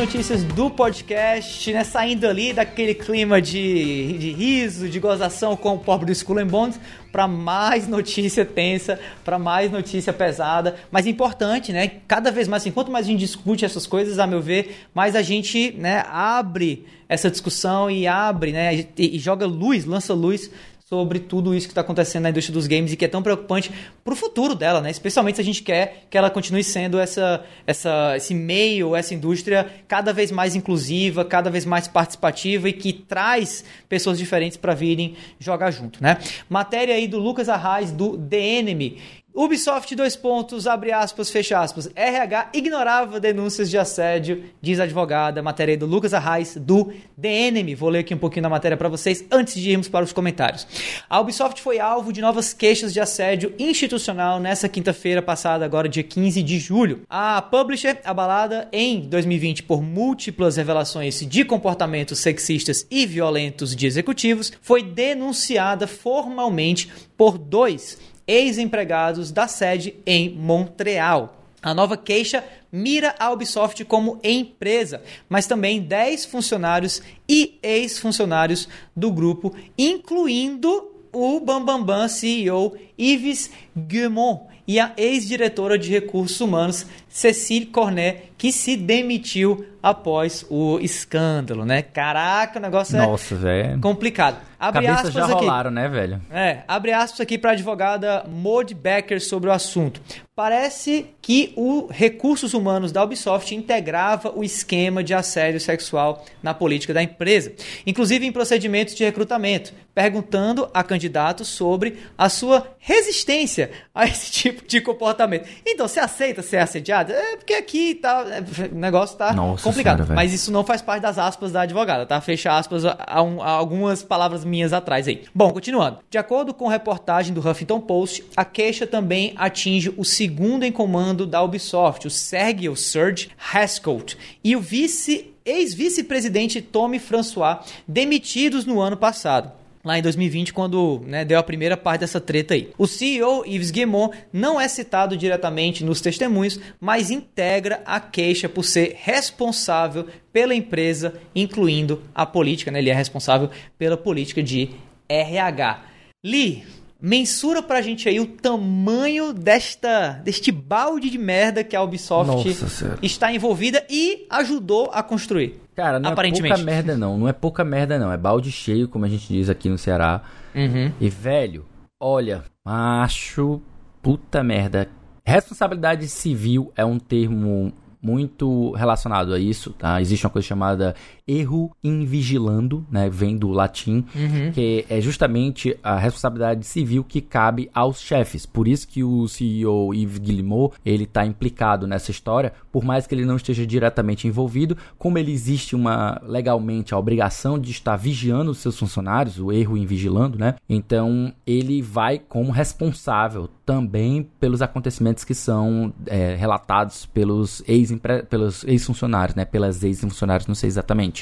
Notícias do podcast, né? Saindo ali daquele clima de, de riso, de gozação com o pobre do Skull and Bones, para mais notícia tensa, para mais notícia pesada, mas importante, né? Cada vez mais, assim, quanto mais a gente discute essas coisas, a meu ver, mais a gente, né, abre essa discussão e abre, né, e, e joga luz, lança luz sobre tudo isso que está acontecendo na indústria dos games e que é tão preocupante para o futuro dela, né? Especialmente se a gente quer que ela continue sendo essa, essa, esse meio, essa indústria cada vez mais inclusiva, cada vez mais participativa e que traz pessoas diferentes para virem jogar junto, né? Matéria aí do Lucas Arraes do The Enemy Ubisoft, dois pontos, abre aspas, fecha aspas. RH ignorava denúncias de assédio, diz a advogada, matéria do Lucas Arraes, do Enemy. Vou ler aqui um pouquinho da matéria para vocês antes de irmos para os comentários. A Ubisoft foi alvo de novas queixas de assédio institucional nessa quinta-feira passada, agora dia 15 de julho. A publisher, abalada em 2020 por múltiplas revelações de comportamentos sexistas e violentos de executivos, foi denunciada formalmente por dois ex-empregados da sede em Montreal. A nova queixa mira a Ubisoft como empresa, mas também 10 funcionários e ex-funcionários do grupo, incluindo o Bambambam Bam Bam CEO Yves Guillemot e a ex-diretora de recursos humanos Cecile Cornet, que se demitiu após o escândalo, né? Caraca, o negócio é Nossa, é complicado. Abre Cabeças aspas já aqui. rolaram, né, velho? É, abre aspas aqui para a advogada Maud Becker sobre o assunto. Parece que o Recursos Humanos da Ubisoft integrava o esquema de assédio sexual na política da empresa, inclusive em procedimentos de recrutamento, perguntando a candidatos sobre a sua resistência a esse tipo de comportamento. Então, você aceita ser assediado? É porque aqui tá, é, o negócio tá Nossa complicado. Senhora, mas isso não faz parte das aspas da advogada, tá? Fecha aspas a, a, a algumas palavras minhas atrás aí. Bom, continuando. De acordo com reportagem do Huffington Post, a queixa também atinge o segundo em comando da Ubisoft, o Sergio Serge Haskell, e o vice ex-vice-presidente Tommy François, demitidos no ano passado lá em 2020, quando né, deu a primeira parte dessa treta aí. O CEO Yves Guillemot não é citado diretamente nos testemunhos, mas integra a queixa por ser responsável pela empresa, incluindo a política, né? Ele é responsável pela política de RH. Lee, Mensura pra gente aí o tamanho desta deste balde de merda que a Ubisoft Nossa, está envolvida e ajudou a construir. Cara, não é pouca merda não, não é pouca merda não, é balde cheio, como a gente diz aqui no Ceará. Uhum. E velho, olha, macho, puta merda. Responsabilidade civil é um termo muito relacionado a isso, tá? Existe uma coisa chamada erro invigilando, né? Vem do latim, uhum. que é justamente a responsabilidade civil que cabe aos chefes. Por isso que o CEO Yves Guillemot, ele tá implicado nessa história, por mais que ele não esteja diretamente envolvido, como ele existe uma legalmente a obrigação de estar vigiando os seus funcionários, o erro invigilando, né? Então, ele vai como responsável também pelos acontecimentos que são é, relatados pelos ex-funcionários, né? Pelas ex-funcionários, não sei exatamente.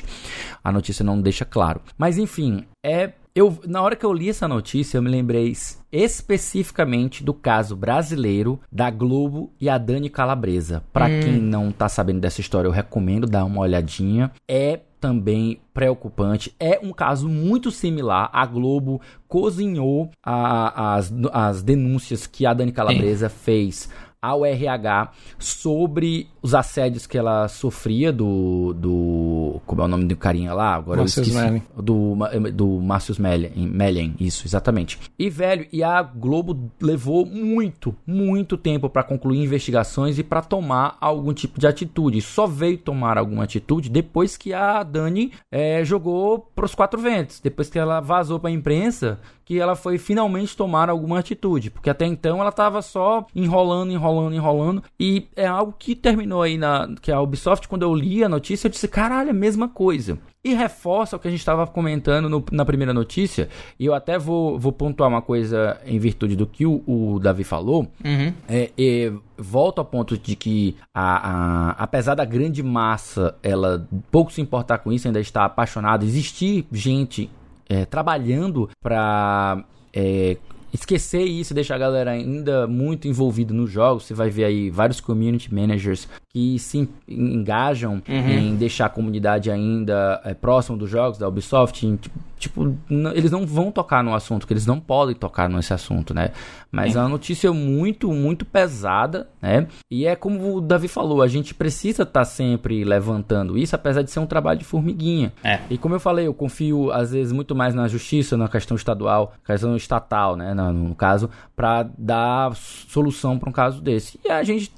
A notícia não deixa claro. Mas enfim, é eu, na hora que eu li essa notícia, eu me lembrei especificamente do caso brasileiro da Globo e a Dani Calabresa. Para hum. quem não tá sabendo dessa história, eu recomendo dar uma olhadinha. É também preocupante. É um caso muito similar. A Globo cozinhou a, as, as denúncias que a Dani Calabresa Sim. fez ao RH sobre os assédios que ela sofria do. do como é o nome do carinha lá? Agora Marcius eu esqueci. Do, do Márcio Melian, isso, exatamente. E, velho, e a Globo levou muito, muito tempo para concluir investigações e para tomar algum tipo de atitude. Só veio tomar alguma atitude depois que a Dani é, jogou pros quatro ventos. Depois que ela vazou pra imprensa que ela foi finalmente tomar alguma atitude, porque até então ela estava só enrolando, enrolando, enrolando, e é algo que terminou aí na que a Ubisoft quando eu li a notícia eu disse, caralho, é a mesma coisa. E reforça o que a gente estava comentando no, na primeira notícia, e eu até vou, vou pontuar uma coisa em virtude do que o, o Davi falou, uhum. é, é, volto ao ponto de que, a, a, apesar da grande massa, ela pouco se importar com isso, ainda está apaixonada, existir gente é, trabalhando para é, esquecer isso, deixar a galera ainda muito envolvida nos jogos. Você vai ver aí vários community managers que se engajam uhum. em deixar a comunidade ainda é, próximo dos jogos da Ubisoft. Em, tipo, eles não vão tocar no assunto, que eles não podem tocar nesse assunto, né? Mas é uma notícia muito, muito pesada, né? E é como o Davi falou, a gente precisa estar tá sempre levantando isso, apesar de ser um trabalho de formiguinha. É. E como eu falei, eu confio às vezes muito mais na justiça, na questão estadual, questão estatal, né? No, no caso, para dar solução para um caso desse. E a gente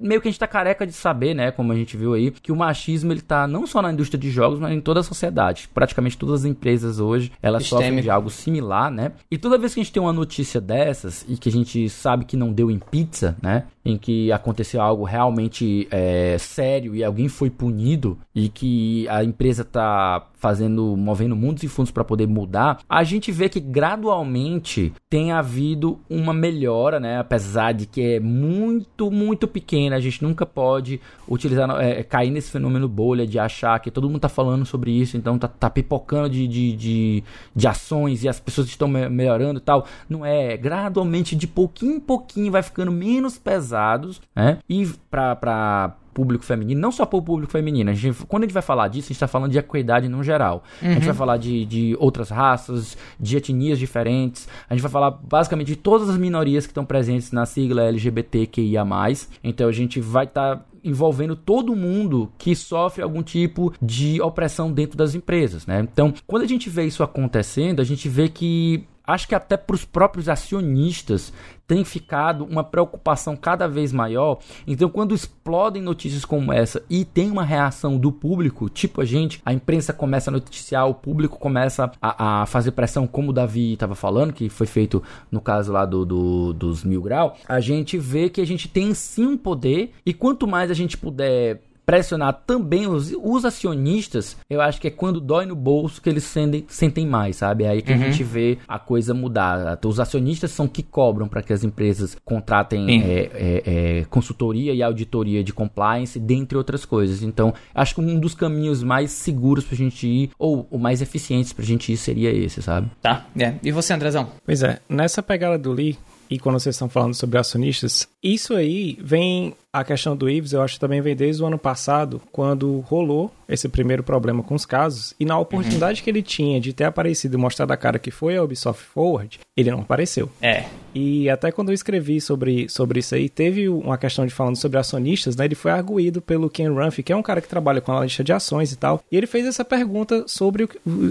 meio que a gente tá careca de saber, né, como a gente viu aí, que o machismo ele tá não só na indústria de jogos, mas em toda a sociedade. Praticamente todas as empresas hoje, elas Sistêmico. sofrem de algo similar, né? E toda vez que a gente tem uma notícia dessas e que a gente sabe que não deu em pizza, né, em que aconteceu algo realmente é, sério e alguém foi punido e que a empresa tá fazendo, movendo mundos e fundos para poder mudar, a gente vê que gradualmente tem havido uma melhora, né? Apesar de que é muito, muito pequena, a gente nunca pode utilizar, é, cair nesse fenômeno bolha de achar que todo mundo tá falando sobre isso, então tá, tá pipocando de, de, de, de ações e as pessoas estão melhorando e tal. Não é, gradualmente, de pouquinho em pouquinho, vai ficando menos pesados, né? E pra público feminino, não só para o público feminino. A gente, quando a gente vai falar disso, a gente está falando de equidade no geral. Uhum. A gente uhum. vai falar de, de outras raças, de etnias diferentes. A gente vai falar basicamente de todas as minorias que estão presentes na sigla LGBTQIA. Então a gente vai estar. Tá envolvendo todo mundo que sofre algum tipo de opressão dentro das empresas, né? Então, quando a gente vê isso acontecendo, a gente vê que acho que até para os próprios acionistas tem ficado uma preocupação cada vez maior. Então, quando explodem notícias como essa e tem uma reação do público, tipo a gente, a imprensa começa a noticiar, o público começa a, a fazer pressão, como o Davi estava falando, que foi feito no caso lá do, do, dos mil grau, a gente vê que a gente tem sim um poder e quanto mais a gente puder pressionar também os, os, acionistas, eu acho que é quando dói no bolso que eles sentem, sentem mais, sabe? É aí que uhum. a gente vê a coisa mudar. Os acionistas são que cobram para que as empresas contratem é, é, é, consultoria e auditoria de compliance, dentre outras coisas. Então, acho que um dos caminhos mais seguros para a gente ir, ou, ou mais eficientes para a gente ir, seria esse, sabe? Tá, é. E você, Andrezão? Pois é, nessa pegada do Lee, e quando vocês estão falando sobre acionistas, isso aí vem a questão do Ives, eu acho que também vem desde o ano passado, quando rolou esse primeiro problema com os casos, e na oportunidade uhum. que ele tinha de ter aparecido e mostrado a cara que foi a Ubisoft Forward, ele não apareceu. É. E até quando eu escrevi sobre, sobre isso aí, teve uma questão de falando sobre acionistas, né? Ele foi arguído pelo Ken Rumph, que é um cara que trabalha com analista de ações e tal, e ele fez essa pergunta sobre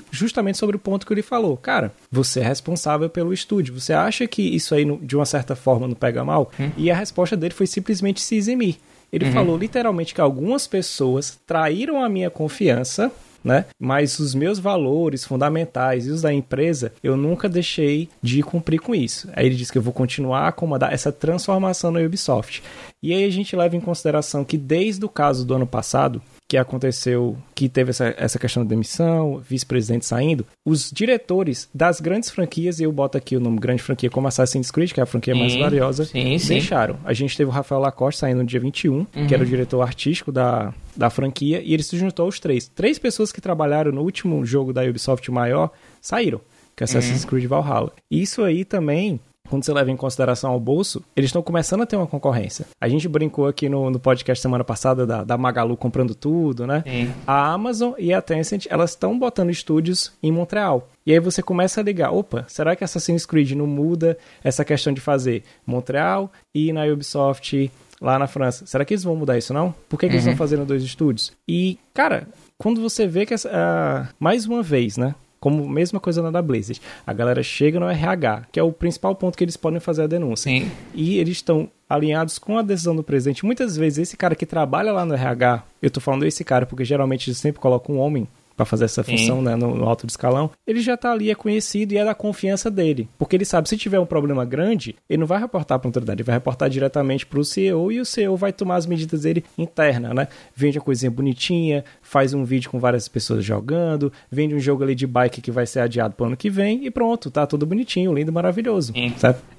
justamente sobre o ponto que ele falou. Cara, você é responsável pelo estúdio, você acha que isso aí, de uma certa forma, não pega mal? Hum. E a resposta dele foi simplesmente se eximir. Ele uhum. falou literalmente que algumas pessoas traíram a minha confiança né? Mas os meus valores fundamentais e os da empresa, eu nunca deixei de cumprir com isso. Aí ele disse que eu vou continuar a acomodar essa transformação na Ubisoft. E aí a gente leva em consideração que desde o caso do ano passado, que aconteceu, que teve essa, essa questão da demissão, vice-presidente saindo, os diretores das grandes franquias, e eu boto aqui o nome grande franquia como Assassin's Creed, que é a franquia sim, mais valiosa, sim, deixaram. Sim. A gente teve o Rafael Lacoste saindo no dia 21, uhum. que era o diretor artístico da, da franquia, e ele se juntou aos três. Três pessoas que trabalharam no último jogo da Ubisoft maior saíram, que é Assassin's uhum. Creed Valhalla. Isso aí também quando você leva em consideração ao bolso, eles estão começando a ter uma concorrência. A gente brincou aqui no, no podcast semana passada da, da Magalu comprando tudo, né? Sim. A Amazon e a Tencent, elas estão botando estúdios em Montreal. E aí você começa a ligar, opa, será que Assassin's Creed não muda essa questão de fazer Montreal e na Ubisoft lá na França? Será que eles vão mudar isso não? Por que, que uhum. eles estão fazendo dois estúdios? E, cara, quando você vê que, uh, mais uma vez, né? Como mesma coisa na da Blizzard. A galera chega no RH, que é o principal ponto que eles podem fazer a denúncia. Sim. E eles estão alinhados com a decisão do presidente. Muitas vezes esse cara que trabalha lá no RH, eu tô falando esse cara porque geralmente eles sempre colocam um homem para fazer essa função né, no, no, alto do escalão, ele já tá ali, é conhecido e é da confiança dele. Porque ele sabe, se tiver um problema grande, ele não vai reportar para a autoridade, ele vai reportar diretamente para o CEO e o CEO vai tomar as medidas dele interna, né? Vende a coisinha bonitinha, faz um vídeo com várias pessoas jogando, vende um jogo ali de bike que vai ser adiado para o ano que vem e pronto, tá tudo bonitinho, lindo, maravilhoso.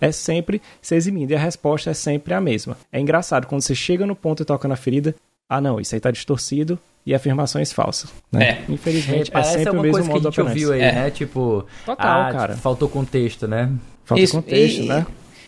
É sempre se eximindo e a resposta é sempre a mesma. É engraçado, quando você chega no ponto e toca na ferida, ah não, isso aí tá distorcido, e afirmações falsas. Né? É. Infelizmente, é, é sempre o mesmo modo que a gente ouviu aí, é. né? Tipo, Total, ah, cara. faltou contexto, né? Falta Isso, contexto, e, né?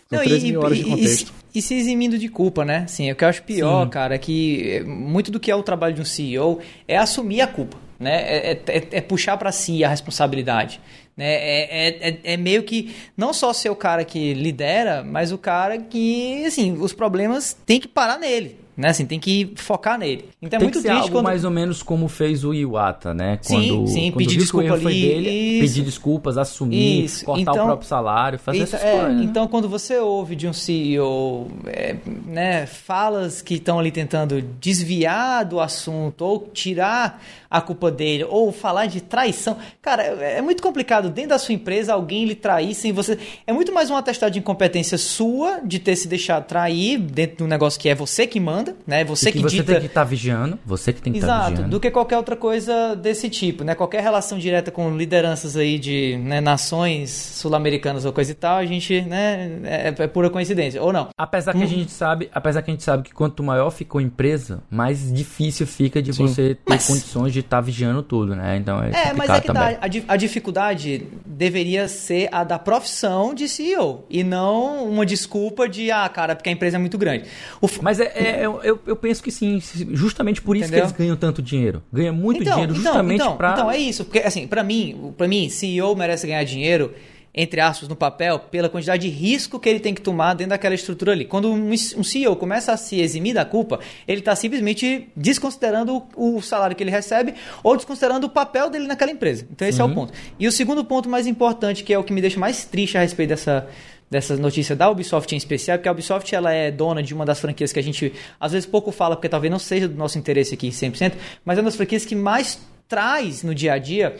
Não, 3 e, mil horas de contexto. E, e, se eximindo de culpa, né? Sim, o que eu acho pior, Sim. cara, é que muito do que é o trabalho de um CEO é assumir a culpa, né? É, é, é, é puxar para si a responsabilidade. Né? É, é, é, é, meio que não só ser o cara que lidera, mas o cara que, assim, os problemas tem que parar nele. Né? Assim, tem que focar nele. Então é tem muito que ser triste algo quando... mais ou menos como fez o Iwata, né? Quando, sim, sim, quando pedir desculpa ali. Dele, pedir desculpas, assumir, isso. cortar então, o próprio salário, fazer isso, essas é, coisas. Né? Então, quando você ouve de um CEO é, né, falas que estão ali tentando desviar do assunto ou tirar a culpa dele ou falar de traição, cara, é, é muito complicado dentro da sua empresa alguém lhe trair sem você. É muito mais um atestado de incompetência sua de ter se deixado trair dentro de um negócio que é você que manda né? Você que, que você dita... tem que estar tá vigiando, você que tem que estar tá vigiando. Exato, do que qualquer outra coisa desse tipo, né? Qualquer relação direta com lideranças aí de né, nações sul-americanas ou coisa e tal, a gente, né, é, é pura coincidência, ou não. Apesar que hum. a gente sabe, apesar que a gente sabe que quanto maior ficou a empresa, mais difícil fica de Sim. você ter mas... condições de estar tá vigiando tudo, né? Então é É, mas é que tá, a, a dificuldade deveria ser a da profissão de CEO e não uma desculpa de, ah, cara, porque a empresa é muito grande. O... Mas é, é, eu, eu penso que sim, justamente por isso Entendeu? que eles ganham tanto dinheiro. Ganha muito então, dinheiro então, justamente então, para Então, é isso, porque assim, para mim, para mim, CEO merece ganhar dinheiro entre aspas, no papel, pela quantidade de risco que ele tem que tomar dentro daquela estrutura ali. Quando um CEO começa a se eximir da culpa, ele está simplesmente desconsiderando o salário que ele recebe ou desconsiderando o papel dele naquela empresa. Então, esse uhum. é o uhum. ponto. E o segundo ponto mais importante, que é o que me deixa mais triste a respeito dessa dessa notícia da Ubisoft em especial, porque a Ubisoft ela é dona de uma das franquias que a gente às vezes pouco fala, porque talvez não seja do nosso interesse aqui 100%, mas é uma das franquias que mais traz no dia a dia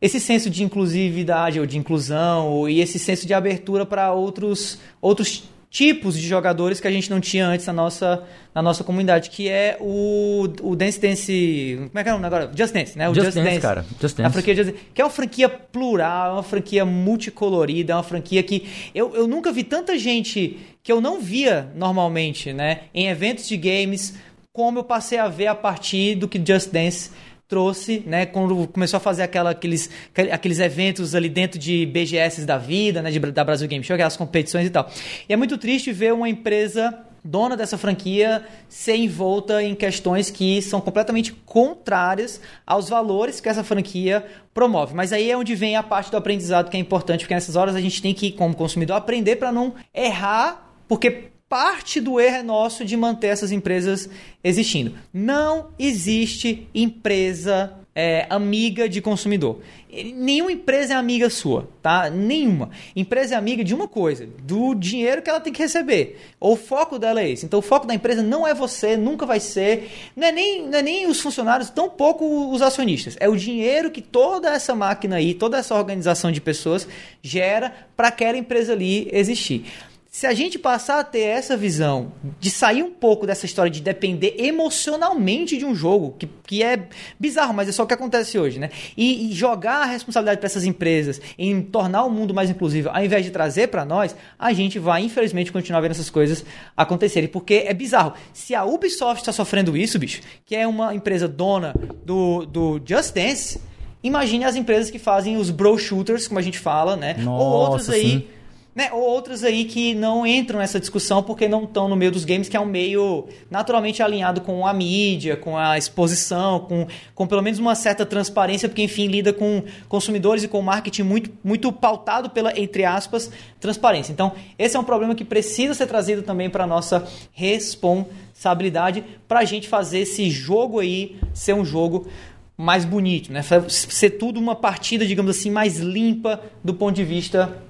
esse senso de inclusividade ou de inclusão e esse senso de abertura para outros outros tipos de jogadores que a gente não tinha antes na nossa, na nossa comunidade, que é o, o Dance Dance. Como é que é o nome agora? Just Dance, né? O Just, Just Dance, Dance, cara. Just Dance. A franquia Just Dance, que é uma franquia plural, é uma franquia multicolorida, é uma franquia que eu, eu nunca vi tanta gente que eu não via normalmente, né? Em eventos de games, como eu passei a ver a partir do que Just Dance trouxe, né, quando começou a fazer aquela, aqueles, aqueles eventos ali dentro de BGS da vida, né, de, da Brasil Game Show, aquelas competições e tal. E é muito triste ver uma empresa dona dessa franquia ser envolta em questões que são completamente contrárias aos valores que essa franquia promove. Mas aí é onde vem a parte do aprendizado que é importante, porque nessas horas a gente tem que, como consumidor, aprender para não errar, porque parte do erro é nosso de manter essas empresas existindo. Não existe empresa é, amiga de consumidor. Nenhuma empresa é amiga sua, tá? Nenhuma. Empresa é amiga de uma coisa, do dinheiro que ela tem que receber. O foco dela é esse. Então o foco da empresa não é você, nunca vai ser. Não é nem, não é nem os funcionários, tão pouco os acionistas. É o dinheiro que toda essa máquina aí, toda essa organização de pessoas gera para aquela empresa ali existir. Se a gente passar a ter essa visão de sair um pouco dessa história de depender emocionalmente de um jogo, que, que é bizarro, mas é só o que acontece hoje, né? E, e jogar a responsabilidade para essas empresas em tornar o mundo mais inclusivo, ao invés de trazer para nós, a gente vai, infelizmente, continuar vendo essas coisas acontecerem. Porque é bizarro. Se a Ubisoft está sofrendo isso, bicho, que é uma empresa dona do, do Just Dance, imagine as empresas que fazem os bro shooters, como a gente fala, né? Nossa, Ou outros aí. Sim né? Ou outras aí que não entram nessa discussão porque não estão no meio dos games, que é um meio naturalmente alinhado com a mídia, com a exposição, com, com pelo menos uma certa transparência, porque enfim lida com consumidores e com marketing muito, muito pautado pela, entre aspas, transparência. Então, esse é um problema que precisa ser trazido também para nossa responsabilidade para a gente fazer esse jogo aí ser um jogo mais bonito, né? Ser tudo uma partida, digamos assim, mais limpa do ponto de vista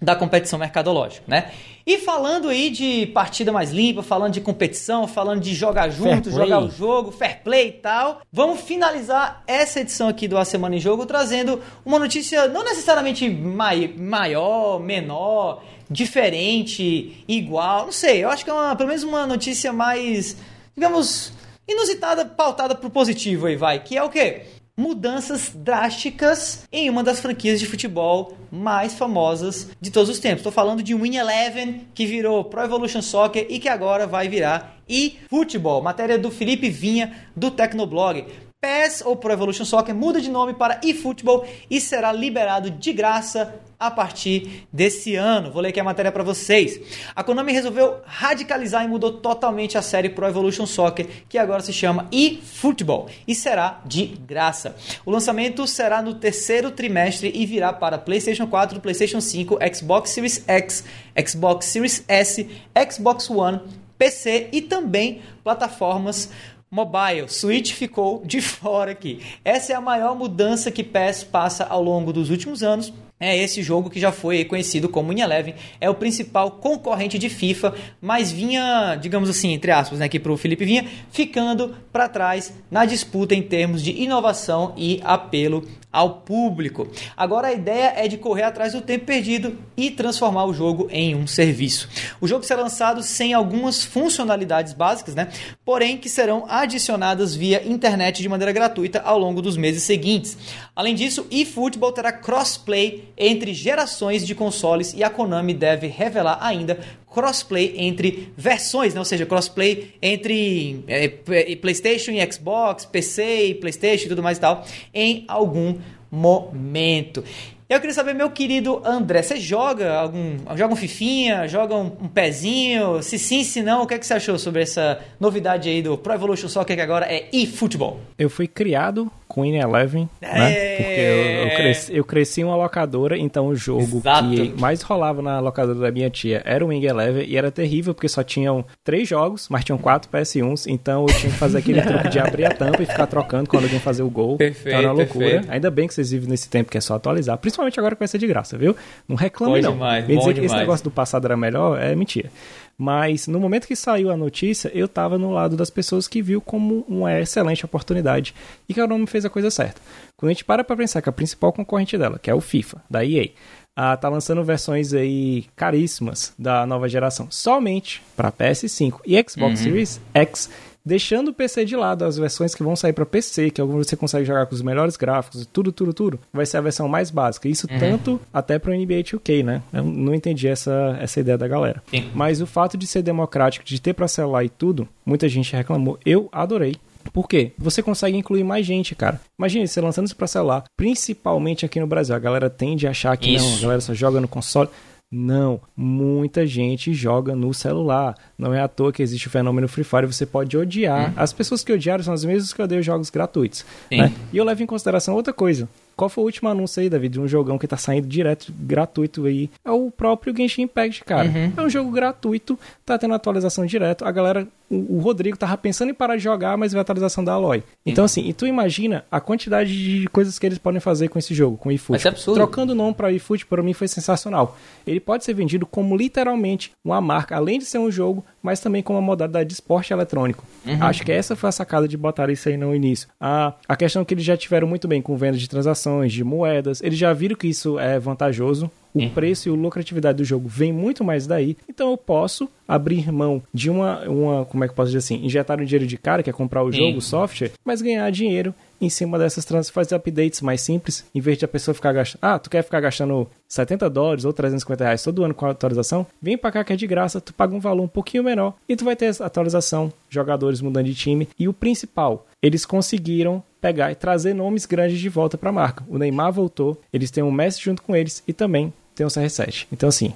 da competição mercadológica, né? E falando aí de partida mais limpa, falando de competição, falando de jogar junto, jogar o jogo, fair play e tal, vamos finalizar essa edição aqui do A Semana em Jogo trazendo uma notícia não necessariamente mai maior, menor, diferente, igual, não sei, eu acho que é uma, pelo menos uma notícia mais, digamos, inusitada, pautada pro positivo aí, vai, que é o quê? Mudanças drásticas em uma das franquias de futebol mais famosas de todos os tempos. Estou falando de Win Eleven, que virou Pro Evolution Soccer e que agora vai virar eFootball. Matéria do Felipe Vinha, do Tecnoblog. PES ou Pro Evolution Soccer muda de nome para eFootball e será liberado de graça a partir desse ano. Vou ler aqui a matéria para vocês. A Konami resolveu radicalizar e mudou totalmente a série Pro Evolution Soccer, que agora se chama eFootball e será de graça. O lançamento será no terceiro trimestre e virá para PlayStation 4, PlayStation 5, Xbox Series X, Xbox Series S, Xbox One, PC e também plataformas Mobile, Switch ficou de fora aqui. Essa é a maior mudança que PES passa ao longo dos últimos anos é esse jogo que já foi conhecido como In Eleven, é o principal concorrente de FIFA, mas vinha, digamos assim, entre aspas, né, aqui para o Felipe vinha, ficando para trás na disputa em termos de inovação e apelo ao público. Agora a ideia é de correr atrás do tempo perdido e transformar o jogo em um serviço. O jogo será lançado sem algumas funcionalidades básicas, né? Porém que serão adicionadas via internet de maneira gratuita ao longo dos meses seguintes. Além disso, eFootball terá crossplay entre gerações de consoles e a Konami deve revelar ainda crossplay entre versões, né? ou seja, crossplay entre é, PlayStation e Xbox, PC e PlayStation e tudo mais e tal, em algum momento. Eu queria saber, meu querido André, você joga algum. Joga um Fifinha, joga um, um, pezinho? Se sim, se não, o que, é que você achou sobre essa novidade aí do Pro Evolution Soccer que agora é eFootball? Eu fui criado com In Eleven, é... né? Porque eu, eu, cresci, eu cresci em uma locadora, então o jogo Exato. que mais rolava na locadora da minha tia era o Wing Eleven e era terrível porque só tinham três jogos, mas tinham quatro PS1s, então eu tinha que fazer aquele truque de abrir a tampa e ficar trocando quando alguém fazer o gol. Perfeito, então era uma loucura. Perfeito. Ainda bem que vocês vivem nesse tempo que é só atualizar, principalmente agora que vai ser de graça, viu? Não reclame não. Demais, dizer demais. que esse negócio do passado era melhor é mentira. Mas no momento que saiu a notícia, eu estava no lado das pessoas que viu como uma excelente oportunidade e que a Konami fez a coisa certa. Quando a gente para para pensar que a principal concorrente dela, que é o FIFA, da EA, ah, tá lançando versões aí caríssimas da nova geração, somente para PS5 e Xbox uhum. Series X deixando o PC de lado, as versões que vão sair para PC, que você consegue jogar com os melhores gráficos, tudo, tudo, tudo, vai ser a versão mais básica. Isso uhum. tanto até para o NBA 2K, né? Eu não entendi essa, essa ideia da galera. Sim. Mas o fato de ser democrático, de ter para celular e tudo, muita gente reclamou. Eu adorei. Por quê? Você consegue incluir mais gente, cara. Imagina você lançando isso para celular, principalmente aqui no Brasil. A galera tende a achar que isso. não, a galera só joga no console. Não, muita gente joga no celular. Não é à toa que existe o fenômeno Free Fire. Você pode odiar. Hum. As pessoas que odiaram são as mesmas que odeiam jogos gratuitos. Né? E eu levo em consideração outra coisa. Qual foi o último anúncio aí, David, de um jogão que tá saindo direto, gratuito aí? É o próprio Genshin Impact, cara. Uhum. É um jogo gratuito, tá tendo atualização direto. A galera, o, o, Rodrigo tava pensando em parar de jogar, mas veio a atualização da Aloy. Então, assim, e tu imagina a quantidade de coisas que eles podem fazer com esse jogo, com o eFoot. É absurdo. Trocando o nome pra eFoot, pra mim foi sensacional. Ele pode ser vendido como literalmente uma marca, além de ser um jogo, mas também como uma modalidade de esporte eletrônico. Uhum. Acho que essa foi a sacada de botar isso aí no início. A, a questão é que eles já tiveram muito bem com venda de transações de moedas. Eles já viram que isso é vantajoso. O uhum. preço e a lucratividade do jogo vem muito mais daí. Então eu posso abrir mão de uma, uma como é que eu posso dizer assim, injetar um dinheiro de cara, que é comprar o jogo, o software, mas ganhar dinheiro em cima dessas trans fazer updates mais simples, em vez de a pessoa ficar gastando. Ah, tu quer ficar gastando 70 dólares ou 350 reais todo ano com a atualização? Vem pra cá que é de graça, tu paga um valor um pouquinho menor e tu vai ter atualização, jogadores mudando de time. E o principal, eles conseguiram pegar e trazer nomes grandes de volta para a marca. O Neymar voltou, eles têm o Messi junto com eles e também tem o CR7. Então, assim,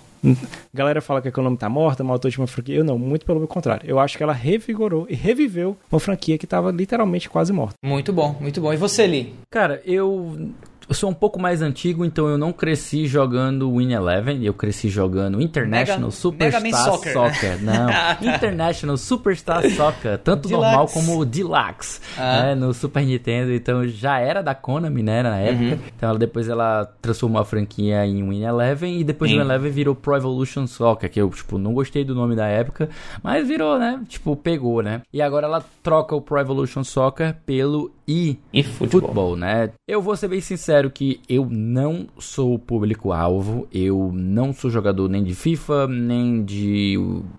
galera fala que a Konami tá morta, maltou de uma franquia. Eu não, muito pelo contrário. Eu acho que ela revigorou e reviveu uma franquia que tava literalmente quase morta. Muito bom, muito bom. E você, Lee? Cara, eu eu sou um pouco mais antigo, então eu não cresci jogando Win Eleven, eu cresci jogando International Mega, Superstar Mega Soccer. Soccer. Não, International Superstar Soccer, tanto Deluxe. normal como Deluxe, ah. né, no Super Nintendo. Então já era da Konami, né, na época. Uhum. Então ela, depois ela transformou a franquia em Win Eleven e depois Sim. Win Eleven virou Pro Evolution Soccer, que eu, tipo, não gostei do nome da época, mas virou, né, tipo, pegou, né. E agora ela troca o Pro Evolution Soccer pelo e, e futebol. né? Eu vou ser bem sincero que eu não sou público-alvo, eu não sou jogador nem de FIFA, nem de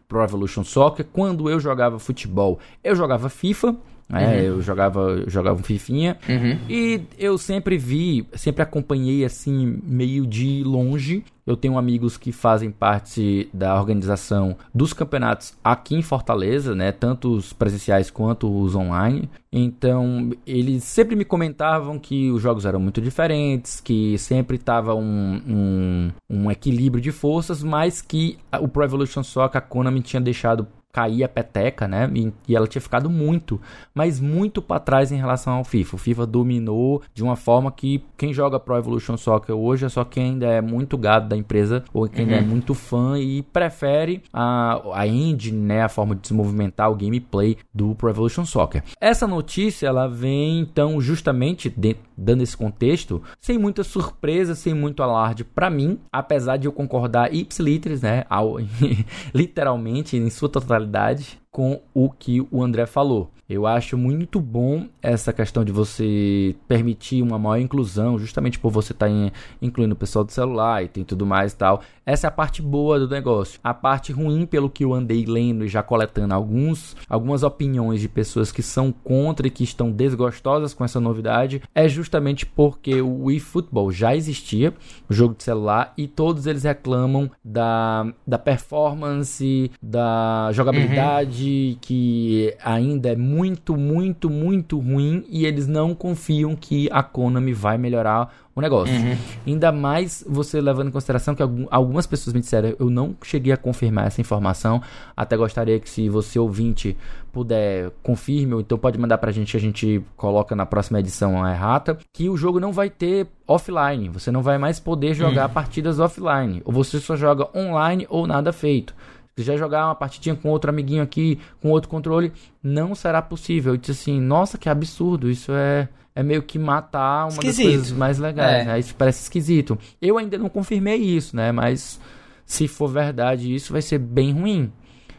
Pro Evolution Soccer. Quando eu jogava futebol, eu jogava FIFA, né? Uhum. Eu jogava, jogava um fifinha uhum. e eu sempre vi, sempre acompanhei assim meio de longe. Eu tenho amigos que fazem parte da organização dos campeonatos aqui em Fortaleza, né? Tanto os presenciais quanto os online. Então, eles sempre me comentavam que os jogos eram muito diferentes, que sempre estava um, um, um equilíbrio de forças, mas que o Pro Evolution Soccer, a Konami tinha deixado cair a peteca, né? E, e ela tinha ficado muito, mas muito para trás em relação ao FIFA. O FIFA dominou de uma forma que quem joga Pro Evolution Soccer hoje é só quem ainda é muito gado da empresa ou quem uhum. ainda é uhum. muito fã e prefere a, a engine, né? A forma de se movimentar, o gameplay do Pro Evolution Soccer. Essa notícia ela vem então justamente de, dando esse contexto, sem muita surpresa, sem muito alarde para mim, apesar de eu concordar ipsilitris, né? Ao, literalmente em sua totalidade qualidade com o que o André falou. Eu acho muito bom essa questão de você permitir uma maior inclusão, justamente por você estar tá incluindo o pessoal do celular e tem tudo mais e tal. Essa é a parte boa do negócio. A parte ruim, pelo que eu andei lendo e já coletando alguns, algumas opiniões de pessoas que são contra e que estão desgostosas com essa novidade, é justamente porque o eFootball já existia, o jogo de celular, e todos eles reclamam da, da performance, da jogabilidade, uhum. Que ainda é muito, muito, muito ruim e eles não confiam que a Konami vai melhorar o negócio. Uhum. Ainda mais você levando em consideração que algumas pessoas me disseram, eu não cheguei a confirmar essa informação, até gostaria que se você ouvinte puder confirme, ou então pode mandar pra gente que a gente coloca na próxima edição a errata, que o jogo não vai ter offline, você não vai mais poder jogar uhum. partidas offline, ou você só joga online ou nada feito. Se já jogar uma partidinha com outro amiguinho aqui, com outro controle, não será possível. Eu disse assim, nossa, que absurdo, isso é é meio que matar uma Esquisito. das coisas mais legais, é. né? Isso parece esquisito. Eu ainda não confirmei isso, né? Mas se for verdade isso, vai ser bem ruim.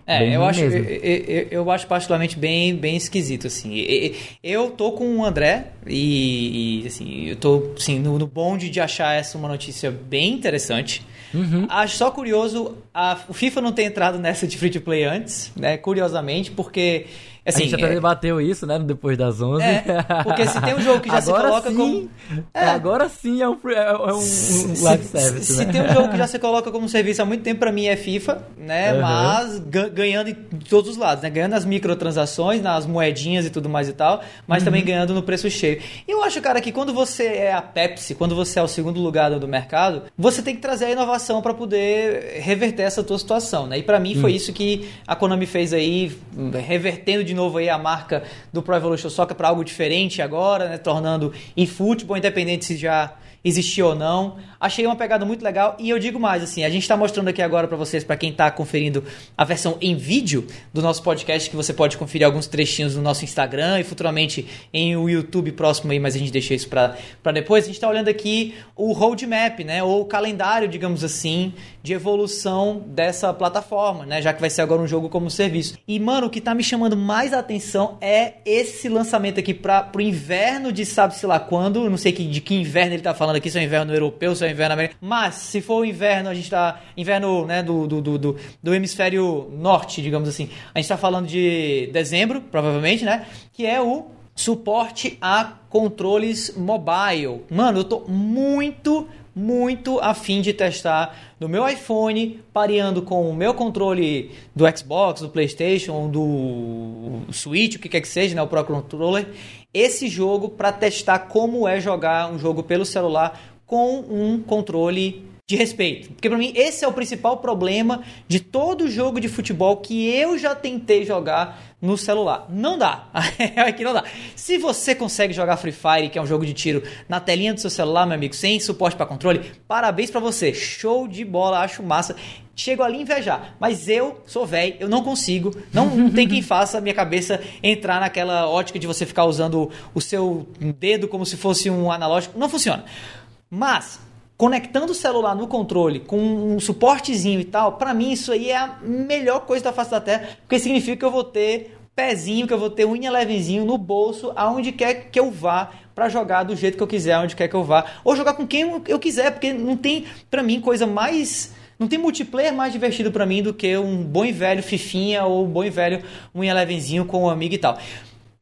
É, eu acho, eu, eu, eu, acho particularmente bem, bem esquisito, assim. Eu tô com o André e, e assim, eu tô assim, no, no bonde de achar essa uma notícia bem interessante. Uhum. Acho só curioso, a, o FIFA não ter entrado nessa de free to play antes, né? Curiosamente, porque Assim, a gente até é... debateu isso, né? Depois das 11. É, porque se tem um jogo que já agora se coloca sim, como. É. Agora sim é um, é um, um live service. Se, né? se, tem um jogo que já se coloca como serviço há muito tempo, pra mim é FIFA, né? Uhum. Mas ganhando em todos os lados, né? Ganhando nas microtransações, nas moedinhas e tudo mais e tal, mas uhum. também ganhando no preço cheio. E eu acho, cara, que quando você é a Pepsi, quando você é o segundo lugar do mercado, você tem que trazer a inovação para poder reverter essa tua situação, né? E para mim foi uhum. isso que a Konami fez aí, revertendo de de novo aí a marca do Pro Evolution Soccer para algo diferente agora, né? Tornando eFootball, independente se já existia ou não. Achei uma pegada muito legal e eu digo mais assim, a gente está mostrando aqui agora para vocês, para quem está conferindo a versão em vídeo do nosso podcast, que você pode conferir alguns trechinhos no nosso Instagram e futuramente em o YouTube próximo aí, mas a gente deixa isso para depois. A gente está olhando aqui o roadmap, né, ou o calendário, digamos assim, de evolução dessa plataforma, né, já que vai ser agora um jogo como serviço. E mano, o que está me chamando mais a atenção é esse lançamento aqui para o inverno de sabe-se lá quando, não sei que, de que inverno ele está falando aqui, se é o inverno europeu, se é o inverno americano. Mas, se for o inverno, a gente tá. Inverno né, do, do, do, do hemisfério norte, digamos assim. A gente tá falando de dezembro, provavelmente, né? Que é o suporte a controles mobile. Mano, eu tô muito, muito afim de testar no meu iPhone, pareando com o meu controle do Xbox, do PlayStation, do Switch, o que quer que seja, né, o Pro Controller, esse jogo para testar como é jogar um jogo pelo celular com um controle de respeito. Porque para mim esse é o principal problema de todo jogo de futebol que eu já tentei jogar no celular. Não dá. Aqui não dá. Se você consegue jogar Free Fire, que é um jogo de tiro, na telinha do seu celular, meu amigo, sem suporte para controle, parabéns para você. Show de bola, acho massa. Chego ali a invejar, mas eu sou velho, eu não consigo, não, não tem quem faça a minha cabeça entrar naquela ótica de você ficar usando o seu dedo como se fosse um analógico. Não funciona. Mas conectando o celular no controle com um suportezinho e tal, para mim isso aí é a melhor coisa da face da Terra, porque significa que eu vou ter pezinho, que eu vou ter unha levezinho no bolso, aonde quer que eu vá para jogar do jeito que eu quiser, aonde quer que eu vá, ou jogar com quem eu quiser, porque não tem para mim coisa mais não tem multiplayer mais divertido para mim do que um bom e velho fifinha ou um bom e velho unha levezinho com um amigo e tal.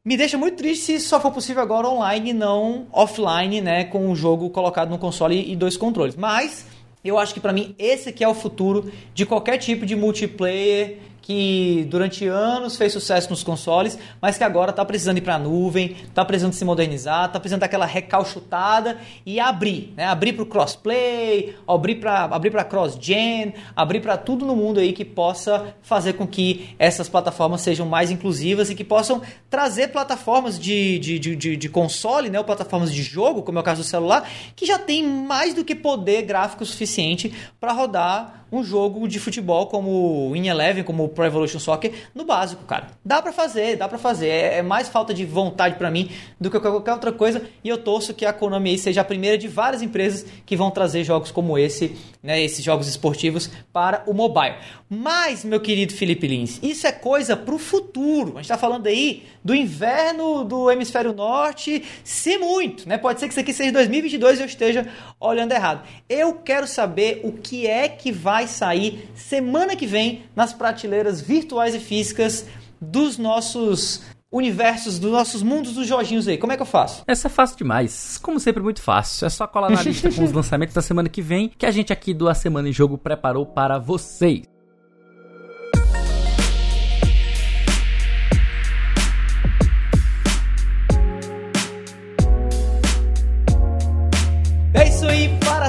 Me deixa muito triste se só for possível agora online e não offline, né, com o jogo colocado no console e dois controles. Mas eu acho que para mim esse é o futuro de qualquer tipo de multiplayer que durante anos fez sucesso nos consoles, mas que agora está precisando ir para a nuvem, está precisando se modernizar, está precisando daquela recalchutada e abrir, né? Abrir para o crossplay, abrir para abrir para cross-gen, abrir para tudo no mundo aí que possa fazer com que essas plataformas sejam mais inclusivas e que possam trazer plataformas de, de, de, de, console, né? Ou plataformas de jogo, como é o caso do celular, que já tem mais do que poder gráfico suficiente para rodar um jogo de futebol como o In Eleven, como Pro Evolution Soccer, no básico, cara. Dá para fazer, dá para fazer. É, é, mais falta de vontade para mim do que qualquer outra coisa. E eu torço que a Konami aí seja a primeira de várias empresas que vão trazer jogos como esse, né, esses jogos esportivos para o mobile. Mas, meu querido Felipe Lins, isso é coisa pro futuro. A gente tá falando aí do inverno do hemisfério norte, se muito, né? Pode ser que isso aqui seja 2022 e eu esteja olhando errado. Eu quero saber o que é que vai vai sair semana que vem nas prateleiras virtuais e físicas dos nossos universos, dos nossos mundos dos Jorginhos aí. Como é que eu faço? Essa é fácil demais. Como sempre, muito fácil. É só colar na lista com os lançamentos da semana que vem que a gente aqui do A Semana em Jogo preparou para vocês.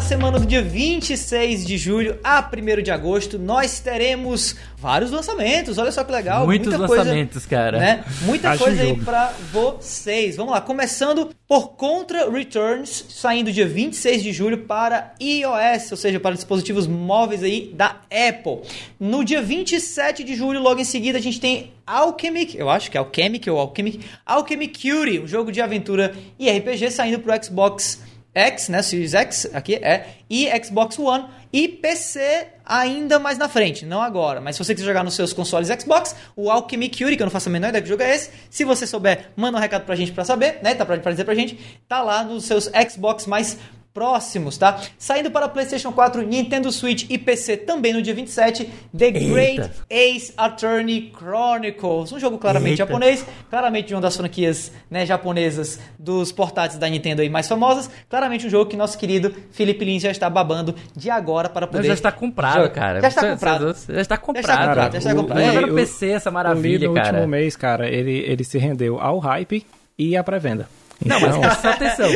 Semana do dia 26 de julho a 1 de agosto, nós teremos vários lançamentos. Olha só que legal. Muitos muita lançamentos, coisa, cara. Né? Muita coisa aí para vocês. Vamos lá, começando por Contra Returns, saindo dia 26 de julho para iOS, ou seja, para dispositivos móveis aí da Apple. No dia 27 de julho, logo em seguida, a gente tem Alchemic, eu acho que é Alchemic ou Alchemic, Alchemic Curie, um jogo de aventura e RPG saindo para o Xbox X, né, Series X, aqui é, e Xbox One e PC ainda mais na frente, não agora. Mas se você quiser jogar nos seus consoles Xbox, o Alchemy Curie, que eu não faço a menor ideia que jogo é esse, se você souber, manda um recado pra gente pra saber, né, tá pra, pra dizer pra gente, tá lá nos seus Xbox mais próximos, tá? Saindo para PlayStation 4, Nintendo Switch e PC também no dia 27, The Eita. Great Ace Attorney Chronicles, um jogo claramente Eita. japonês, claramente de uma das franquias né, japonesas dos portáteis da Nintendo aí mais famosas, claramente um jogo que nosso querido Felipe Lins já está babando de agora para poder... Já está comprado, jogar. cara. Já está comprado. Já está comprado. Já está comprado. Já está comprado. Jogar no PC essa maravilha, o cara. No último mês, cara, ele, ele se rendeu ao hype e à pré-venda. Não, mas presta só atenção.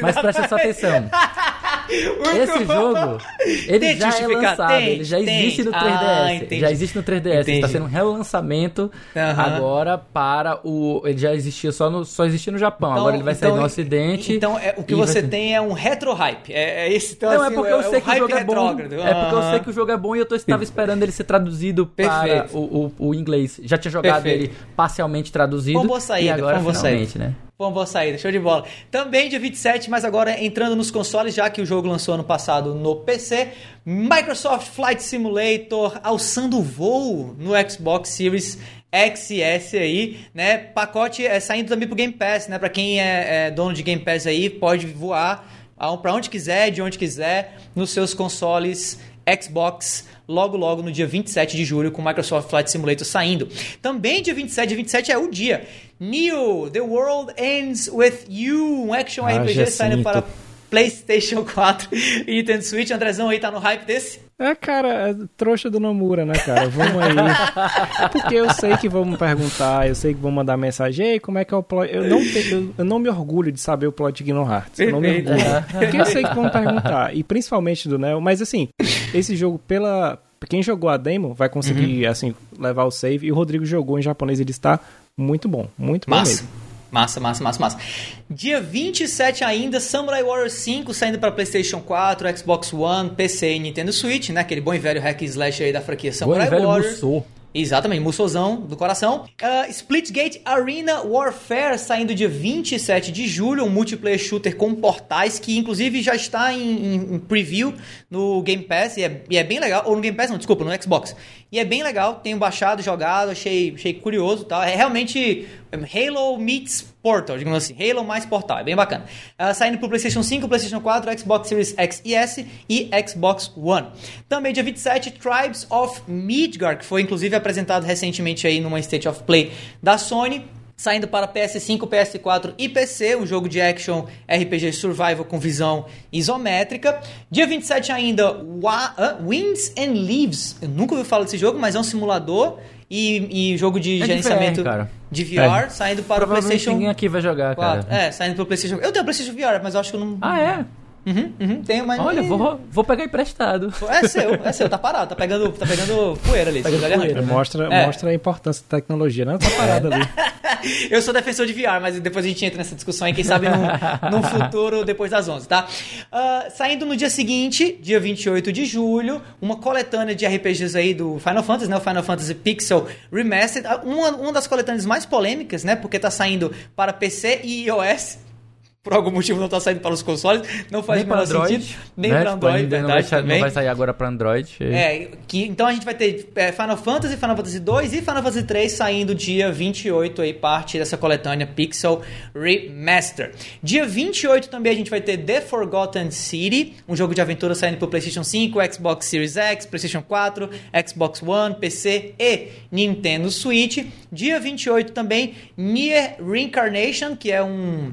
Mas presta só atenção. Esse jogo, ele já é lançado, tem, ele já tem. existe no 3DS. Ah, já existe no 3DS. Está sendo um relançamento uhum. agora para o. Ele já existia só no, só existia no Japão. Então, agora ele vai então, sair no Ocidente. Então é, o que você vai... tem é um retro hype. É, é esse então, Não, é assim, é porque eu sei que o jogo é bom. Uhum. É porque eu sei que o jogo é bom e eu estava esperando ele ser traduzido Perfeito. para o, o, o, inglês. Já tinha jogado Perfeito. ele parcialmente traduzido. Boa saída, e agora finalmente, né? Uma boa saída, show de bola. Também dia 27, mas agora entrando nos consoles, já que o jogo lançou ano passado no PC, Microsoft Flight Simulator alçando voo no Xbox Series XS aí, né? Pacote é, saindo também pro Game Pass, né? Para quem é, é, dono de Game Pass aí, pode voar para onde quiser, de onde quiser, nos seus consoles Xbox logo logo no dia 27 de julho com o Microsoft Flight Simulator saindo. Também dia 27, dia 27 é o dia. Neo, The World Ends With You, um action ah, RPG saindo para PlayStation 4 e Nintendo Switch. Andrezão aí tá no hype desse? É, cara, é trouxa do Nomura, né, cara? Vamos aí. Porque eu sei que vão me perguntar, eu sei que vão mandar mensagem, ei, como é que é o plot? Eu não, te, eu, eu, não me orgulho de saber o plot de Kingdom Hearts. Eu não me orgulho. Porque eu sei que vão perguntar. E principalmente do Neo. Mas assim, esse jogo, pela. Quem jogou a demo vai conseguir, uhum. assim, levar o save. E o Rodrigo jogou em japonês ele está muito bom. Muito bom Massa. mesmo. Massa, massa, massa, massa. Dia 27 ainda, Samurai Warriors 5 saindo para PlayStation 4, Xbox One, PC e Nintendo Switch, né? Aquele bom e velho hack slash aí da franquia Samurai bom Warriors. Musou. Exatamente, Mussozão do coração. Uh, Splitgate Arena Warfare saindo dia 27 de julho, um multiplayer shooter com portais que inclusive já está em, em, preview no Game Pass e é, e é, bem legal. Ou no Game Pass, não, desculpa, no Xbox. E é bem legal, tenho baixado, jogado, achei, achei curioso tal. É realmente Halo meets Portal, digamos assim. Halo mais Portal, é bem bacana. Uh, saindo pro PlayStation 5, PlayStation 4, Xbox Series X e S e Xbox One. Também dia 27, Tribes of Midgard, que foi inclusive apresentado recentemente aí numa State of Play da Sony saindo para PS5, PS4 e PC, um jogo de action RPG survival com visão isométrica. Dia 27 ainda, Wa uh, Winds and Leaves. Eu nunca ouvi falar desse jogo, mas é um simulador e, e jogo de é gerenciamento de VR, é. saindo para o PlayStation. Ninguém aqui vai jogar, 4. cara. É, saindo para o PlayStation. Eu tenho PlayStation VR, mas eu acho que eu não. Ah, é? Uhum, uhum, mas. Olha, vou, vou pegar emprestado. É seu, é seu, tá parado, tá pegando, tá pegando poeira ali. Pega poeira, né? mostra, é. mostra a importância da tecnologia, não tá parado ali. Eu sou defensor de VR, mas depois a gente entra nessa discussão aí, quem sabe no, no futuro, depois das 11, tá? Uh, saindo no dia seguinte, dia 28 de julho, uma coletânea de RPGs aí do Final Fantasy, né? O Final Fantasy Pixel Remastered. Uma, uma das coletâneas mais polêmicas, né? Porque tá saindo para PC e iOS por algum motivo não está saindo para os consoles, não faz nem para Android, sentido, nem né? para tipo, Android, verdade, não vai, sair, não vai sair agora para Android. É, que, então a gente vai ter é, Final Fantasy, Final Fantasy 2 e Final Fantasy 3 saindo dia 28 aí, parte dessa coletânea Pixel Remaster. Dia 28 também a gente vai ter The Forgotten City, um jogo de aventura saindo para PlayStation 5, Xbox Series X, PlayStation 4, Xbox One, PC e Nintendo Switch. Dia 28 também Nier Reincarnation, que é um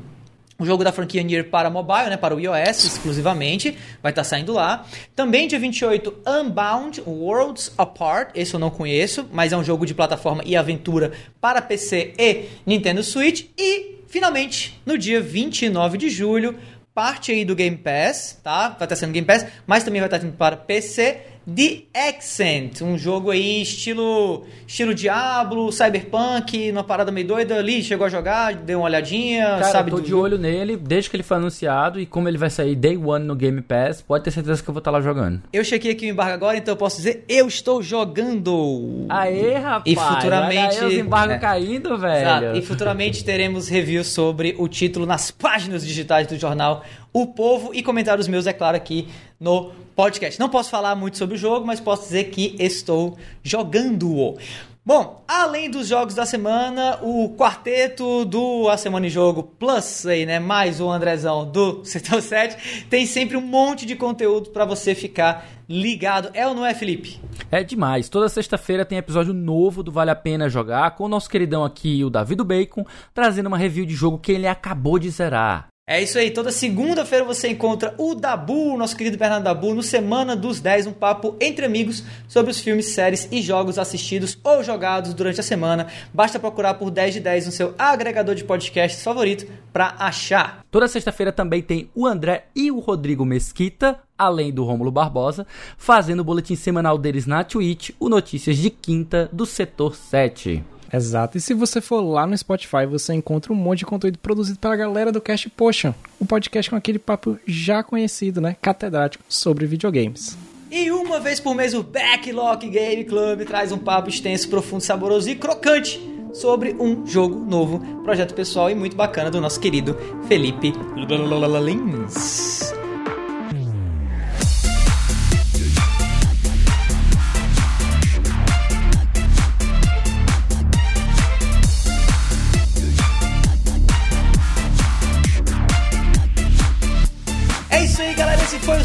o jogo da franquia Nier para mobile, né, para o iOS exclusivamente, vai estar tá saindo lá. Também dia 28, Unbound Worlds Apart, esse eu não conheço, mas é um jogo de plataforma e aventura para PC e Nintendo Switch. E, finalmente, no dia 29 de julho, parte aí do Game Pass, tá? Vai estar tá sendo Game Pass, mas também vai estar tá sendo para PC The Accent, um jogo aí estilo estilo Diablo, Cyberpunk, numa parada meio doida ali, chegou a jogar, deu uma olhadinha, Cara, sabe? Eu tô de olho nele desde que ele foi anunciado e como ele vai sair Day One no Game Pass, pode ter certeza que eu vou estar tá lá jogando. Eu chequei aqui o embargo agora, então eu posso dizer, eu estou jogando! Aê, rapaz! E futuramente... Aí os embargos é. caindo, velho! Exato. E futuramente teremos reviews sobre o título nas páginas digitais do jornal O Povo e comentários meus, é claro, aqui no podcast. Não posso falar muito sobre o jogo, mas posso dizer que estou jogando-o. Bom, além dos jogos da semana, o quarteto do A Semana em Jogo Plus aí, né, mais o Andrezão do Setor 7, tem sempre um monte de conteúdo para você ficar ligado. É ou não é, Felipe? É demais. Toda sexta-feira tem episódio novo do Vale a Pena Jogar com o nosso queridão aqui, o Davi do Bacon, trazendo uma review de jogo que ele acabou de zerar. É isso aí, toda segunda-feira você encontra o Dabu, nosso querido Bernardo Dabu, no Semana dos 10, um papo entre amigos sobre os filmes, séries e jogos assistidos ou jogados durante a semana. Basta procurar por 10 de 10 no seu agregador de podcasts favorito para achar. Toda sexta-feira também tem o André e o Rodrigo Mesquita, além do Rômulo Barbosa, fazendo o boletim semanal deles na Twitch, o Notícias de Quinta do Setor 7. Exato. E se você for lá no Spotify, você encontra um monte de conteúdo produzido pela galera do Cast Potion, um podcast com aquele papo já conhecido, né, catedrático sobre videogames. E uma vez por mês o Backlog Game Club traz um papo extenso, profundo, saboroso e crocante sobre um jogo novo, projeto pessoal e muito bacana do nosso querido Felipe Lins.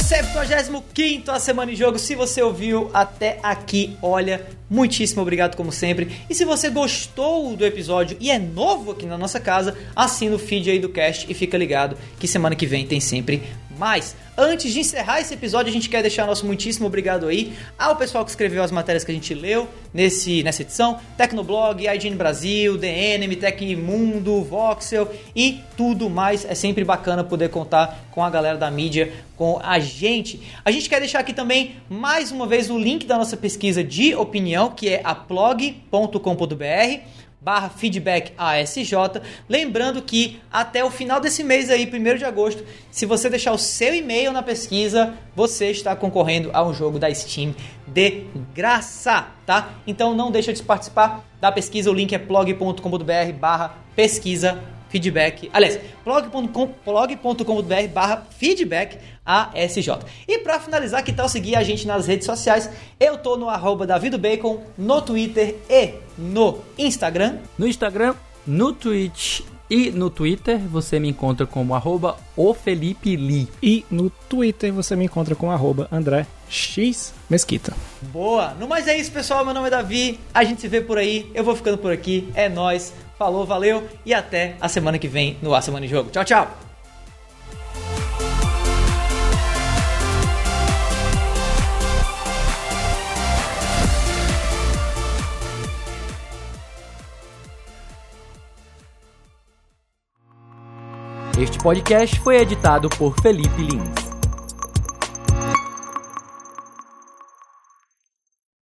75 A Semana em Jogo. Se você ouviu até aqui, olha, muitíssimo obrigado como sempre. E se você gostou do episódio e é novo aqui na nossa casa, assina o feed aí do cast e fica ligado que semana que vem tem sempre mais. Antes de encerrar esse episódio, a gente quer deixar nosso muitíssimo obrigado aí ao pessoal que escreveu as matérias que a gente leu nesse, nessa edição: Tecnoblog, IGN Brasil, DNM, Tecmundo, Voxel e tudo mais. É sempre bacana poder contar com a galera da mídia, com a gente. A gente quer deixar aqui também, mais uma vez, o link da nossa pesquisa de opinião, que é aplog.com.br barra feedback ASJ. Lembrando que até o final desse mês aí, 1 de agosto, se você deixar o seu e-mail na pesquisa, você está concorrendo a um jogo da Steam de graça, tá? Então não deixa de participar da pesquisa, o link é plog.com.br barra pesquisa feedback. Aliás, blog.com.br barra feedback ASJ. E para finalizar, que tal seguir a gente nas redes sociais? Eu tô no arroba Bacon, no Twitter e no Instagram. No Instagram, no Twitch e no Twitter você me encontra como arroba o Felipe Lee. E no Twitter você me encontra com arroba André X Mesquita. Boa! No mais é isso, pessoal. Meu nome é Davi. A gente se vê por aí. Eu vou ficando por aqui. É nós. Falou, valeu e até a semana que vem no A Semana em Jogo. Tchau, tchau! Este podcast foi editado por Felipe Lins.